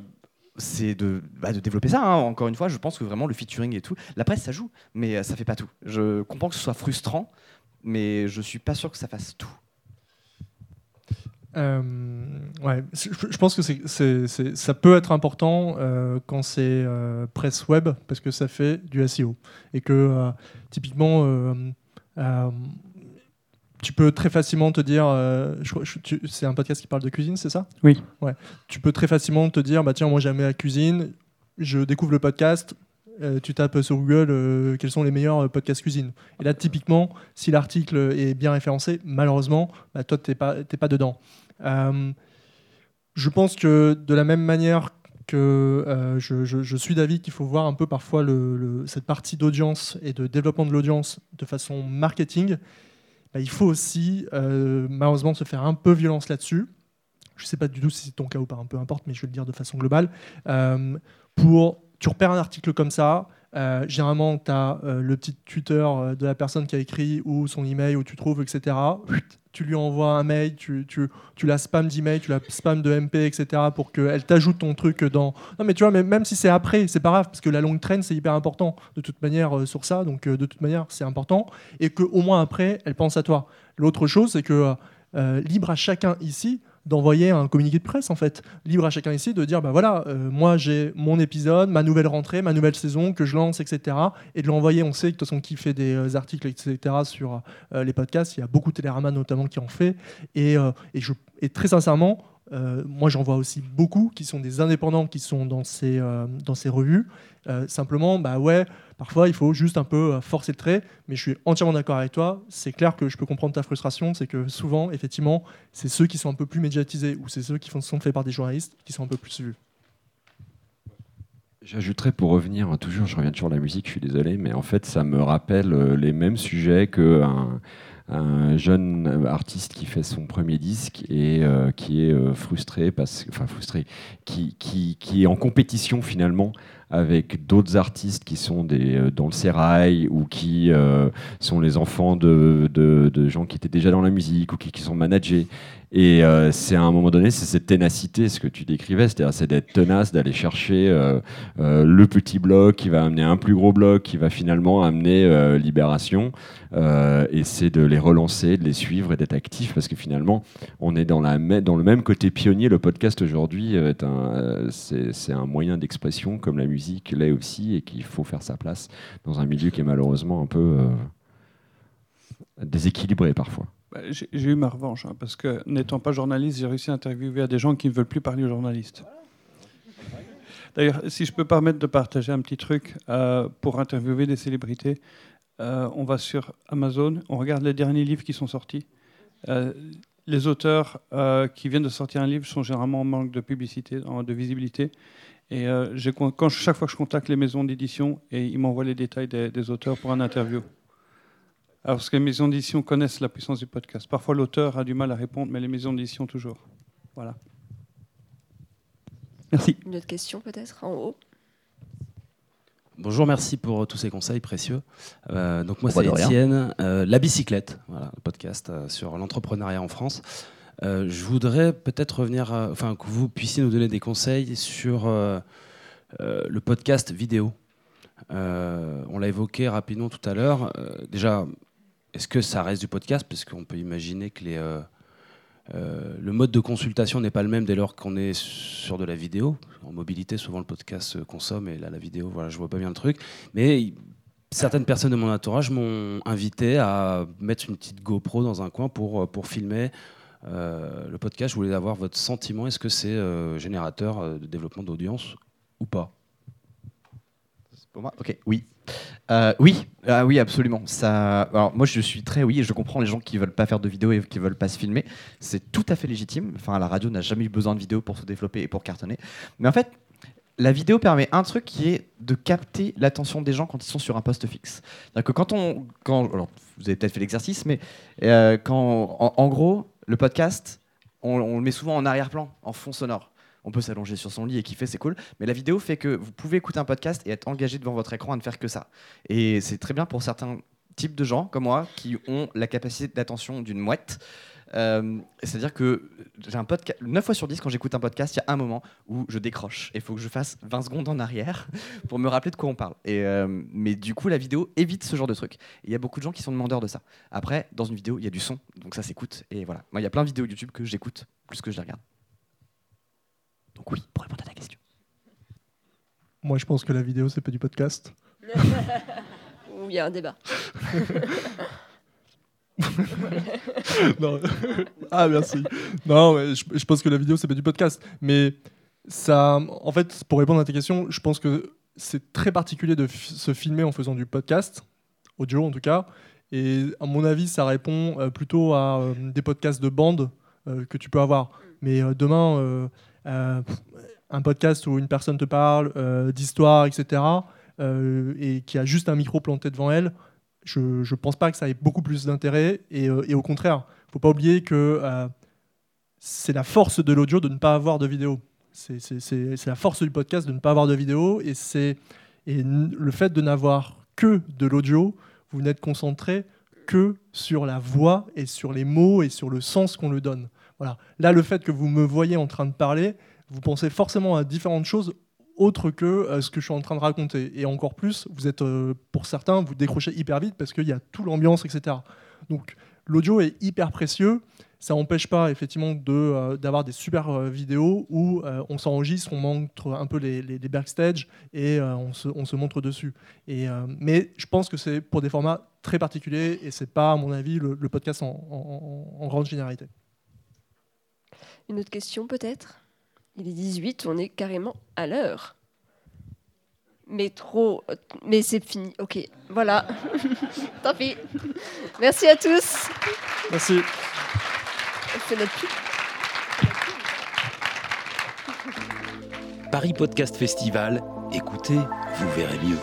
c'est de, bah, de développer ça. hein. Encore une fois, je pense que vraiment le featuring et tout, la presse ça joue, mais euh, ça fait pas tout. Je comprends que ce soit frustrant, mais je suis pas sûr que ça fasse tout. Euh, ouais, je, pense que ça peut être important euh, quand c'est presse web parce que ça fait du SEO et que typiquement tu peux très facilement te dire, euh, c'est un podcast qui parle de cuisine, c'est ça? Oui. Ouais. Tu peux très facilement te dire, bah tiens, moi j'aime la cuisine, je découvre le podcast. euh, tu tapes sur Google euh, quels sont les meilleurs euh, podcasts cuisine. Et là, typiquement, si l'article est bien référencé, malheureusement, bah, toi, tu n'es pas, pas dedans. Je pense que de la même manière que je, je- je suis d'avis qu'il faut voir un peu parfois le- le- cette partie d'audience et de développement de l'audience de façon marketing, il faut aussi euh, malheureusement se faire un peu violence là-dessus. Je ne sais pas du tout si c'est ton cas ou pas, peu importe, mais je vais le dire de façon globale. Euh, pour, tu repères un article comme ça, euh, généralement, tu as le petit tuteur euh, de la personne qui a écrit ou son email où tu trouves, etc. Tu lui envoies un mail, tu, tu, tu la spam d'email, tu la spam de MP, etc. pour qu'elle t'ajoute ton truc dans. Non, mais tu vois, même si c'est après, c'est pas grave, parce que la longue traîne, c'est hyper important de toute manière euh, sur ça, donc euh, de toute manière, c'est important. Et qu'au moins après, elle pense à toi. L'autre chose, c'est que euh, libre à chacun ici d'envoyer un communiqué de presse en fait. Libre à chacun ici de dire bah voilà, euh, moi j'ai mon épisode, ma nouvelle rentrée, ma nouvelle saison que je lance, etc. Et de l'envoyer. On sait que de toute façon qui fait des euh, articles, etc. sur euh, les podcasts, il y a beaucoup de Télérama notamment qui en fait. Et, et, je, et très sincèrement, euh, moi j'en vois aussi beaucoup qui sont des indépendants qui sont dans ces, euh, dans ces revues. Euh, simplement, bah ouais, parfois il faut juste un peu forcer le trait, mais je suis entièrement d'accord avec toi. C'est clair que je peux comprendre ta frustration, c'est que souvent, effectivement, c'est ceux qui sont un peu plus médiatisés ou c'est ceux qui sont faits par des journalistes qui sont un peu plus vus. J'ajouterais pour revenir, hein, toujours, je reviens toujours à la musique, je suis désolé, mais en fait, ça me rappelle les mêmes sujets qu'un un jeune artiste qui fait son premier disque et euh, qui est euh, frustré, parce, enfin frustré, qui, est en compétition finalement avec d'autres artistes qui sont des, euh, dans le sérail ou qui euh, sont les enfants de, gens qui étaient déjà dans la musique ou qui sont managés. Et euh, c'est à un moment donné, c'est cette ténacité, ce que tu décrivais, c'est-à-dire c'est d'être tenace, d'aller chercher euh, euh, le petit bloc qui va amener un plus gros bloc, qui va finalement amener Libération. Et c'est de les relancer, de les suivre et d'être actif parce que finalement, on est dans, la, dans le même côté pionnier. Le podcast aujourd'hui, est un, c'est un moyen d'expression comme la musique l'est aussi et qu'il faut faire sa place dans un milieu qui est malheureusement un peu déséquilibré parfois. Bah, J'ai eu ma revanche, hein, parce que n'étant pas journaliste, j'ai réussi à interviewer à des gens qui ne veulent plus parler aux journalistes. D'ailleurs, si je peux permettre de partager un petit truc euh, pour interviewer des célébrités, euh, on va sur Amazon, on regarde les derniers livres qui sont sortis. Euh, les auteurs qui viennent de sortir un livre sont généralement en manque de publicité, de visibilité. Et chaque fois que je contacte les maisons d'édition, et ils m'envoient les détails des, des auteurs pour un interview. Alors, parce que les maisons d'édition connaissent la puissance du podcast. Parfois, l'auteur a du mal à répondre, mais les maisons d'édition toujours. Voilà. Merci. Une autre question peut-être en haut? Bonjour, merci pour euh, tous ces conseils précieux. Euh, donc moi c'est. Étienne, euh, La Bicyclette, voilà, le podcast euh, sur l'entrepreneuriat en France. Euh, je voudrais peut-être revenir, à- enfin que vous puissiez nous donner des conseils sur euh, euh, le podcast vidéo. Euh, on l'a évoqué rapidement tout à l'heure. Euh, déjà, est-ce que ça reste du podcast? Parce qu'on peut imaginer que euh, euh, le mode de consultation n'est pas le même dès lors qu'on est sur de la vidéo. En mobilité, souvent le podcast se consomme et là la vidéo, voilà, je vois pas bien le truc. Mais certaines personnes de mon entourage m'ont invité à mettre une petite GoPro dans un coin pour, euh, pour filmer le podcast. Je voulais avoir votre sentiment. Est-ce que c'est générateur de développement d'audience ou pas? Pour moi, ok, oui. Euh, oui, ah oui, absolument. Moi, je suis très oui, je comprends les gens qui veulent pas faire de vidéo et qui veulent pas se filmer. C'est tout à fait légitime. Enfin, la radio n'a jamais eu besoin de vidéo pour se développer et pour cartonner. Mais en fait, la vidéo permet un truc qui est de capter l'attention des gens quand ils sont sur un poste fixe. C'est-à-dire que quand on, vous avez peut-être fait l'exercice, mais euh, en, gros, le podcast, on le met souvent en arrière-plan, en fond sonore on peut s'allonger sur son lit et kiffer, c'est cool. Mais la vidéo fait que vous pouvez écouter un podcast et être engagé devant votre écran à ne faire que ça. Et c'est très bien pour certains types de gens comme moi qui ont la capacité d'attention d'une mouette. Euh, C'est-à-dire que j'ai un podcast, 9 fois sur 10 quand j'écoute un podcast, il y a un moment où je décroche et il faut que je fasse 20 secondes en arrière [LAUGHS] pour me rappeler de quoi on parle. Euh, mais du coup, la vidéo évite ce genre de truc. Il y a beaucoup de gens qui sont demandeurs de ça. Après, dans une vidéo, il y a du son, donc ça s'écoute. Et voilà. Moi, il y a plein de vidéos YouTube que j'écoute plus que je les regarde. Donc oui, pour répondre à ta question. Moi, je pense que la vidéo, c'est pas du podcast. Où il y a un débat. [LAUGHS] Non. ah, merci. Non, mais je, je pense que la vidéo, c'est pas du podcast. Mais ça, en fait, pour répondre à ta question, je pense que c'est très particulier de se filmer en faisant du podcast, audio en tout cas. Et à mon avis, ça répond euh, plutôt à euh, des podcasts de bande euh, que tu peux avoir. Mais euh, demain, un podcast où une personne te parle euh, d'histoire, etc., euh, et qui a juste un micro planté devant elle, je ne pense pas que ça ait beaucoup plus d'intérêt. Et, euh, au contraire, il ne faut pas oublier que euh, c'est la force de l'audio de ne pas avoir de vidéo. C'est la force du podcast de ne pas avoir de vidéo. Et, et le fait de n'avoir que de l'audio, vous n'êtes concentré que sur la voix et sur les mots et sur le sens qu'on le donne. Voilà. Là, le fait que vous me voyez en train de parler, vous pensez forcément à différentes choses autres que euh, ce que je suis en train de raconter. Et encore plus, vous êtes, euh, pour certains, vous décrochez hyper vite parce qu'il y a tout l'ambiance, etc. Donc l'audio est hyper précieux. Ça n'empêche pas effectivement euh, d'avoir des super vidéos où on s'enregistre, on montre un peu les, les- backstage et on, se, on se montre dessus. Mais je pense que c'est pour des formats très particuliers et c'est pas, à mon avis, le, podcast en grande généralité. Une autre question peut-être? Il est 18, on est carrément à l'heure. Mais trop. Mais c'est fini. Ok, voilà. [LAUGHS] Tant pis. Merci à tous. Merci. Paris Podcast Festival, écoutez, vous verrez mieux.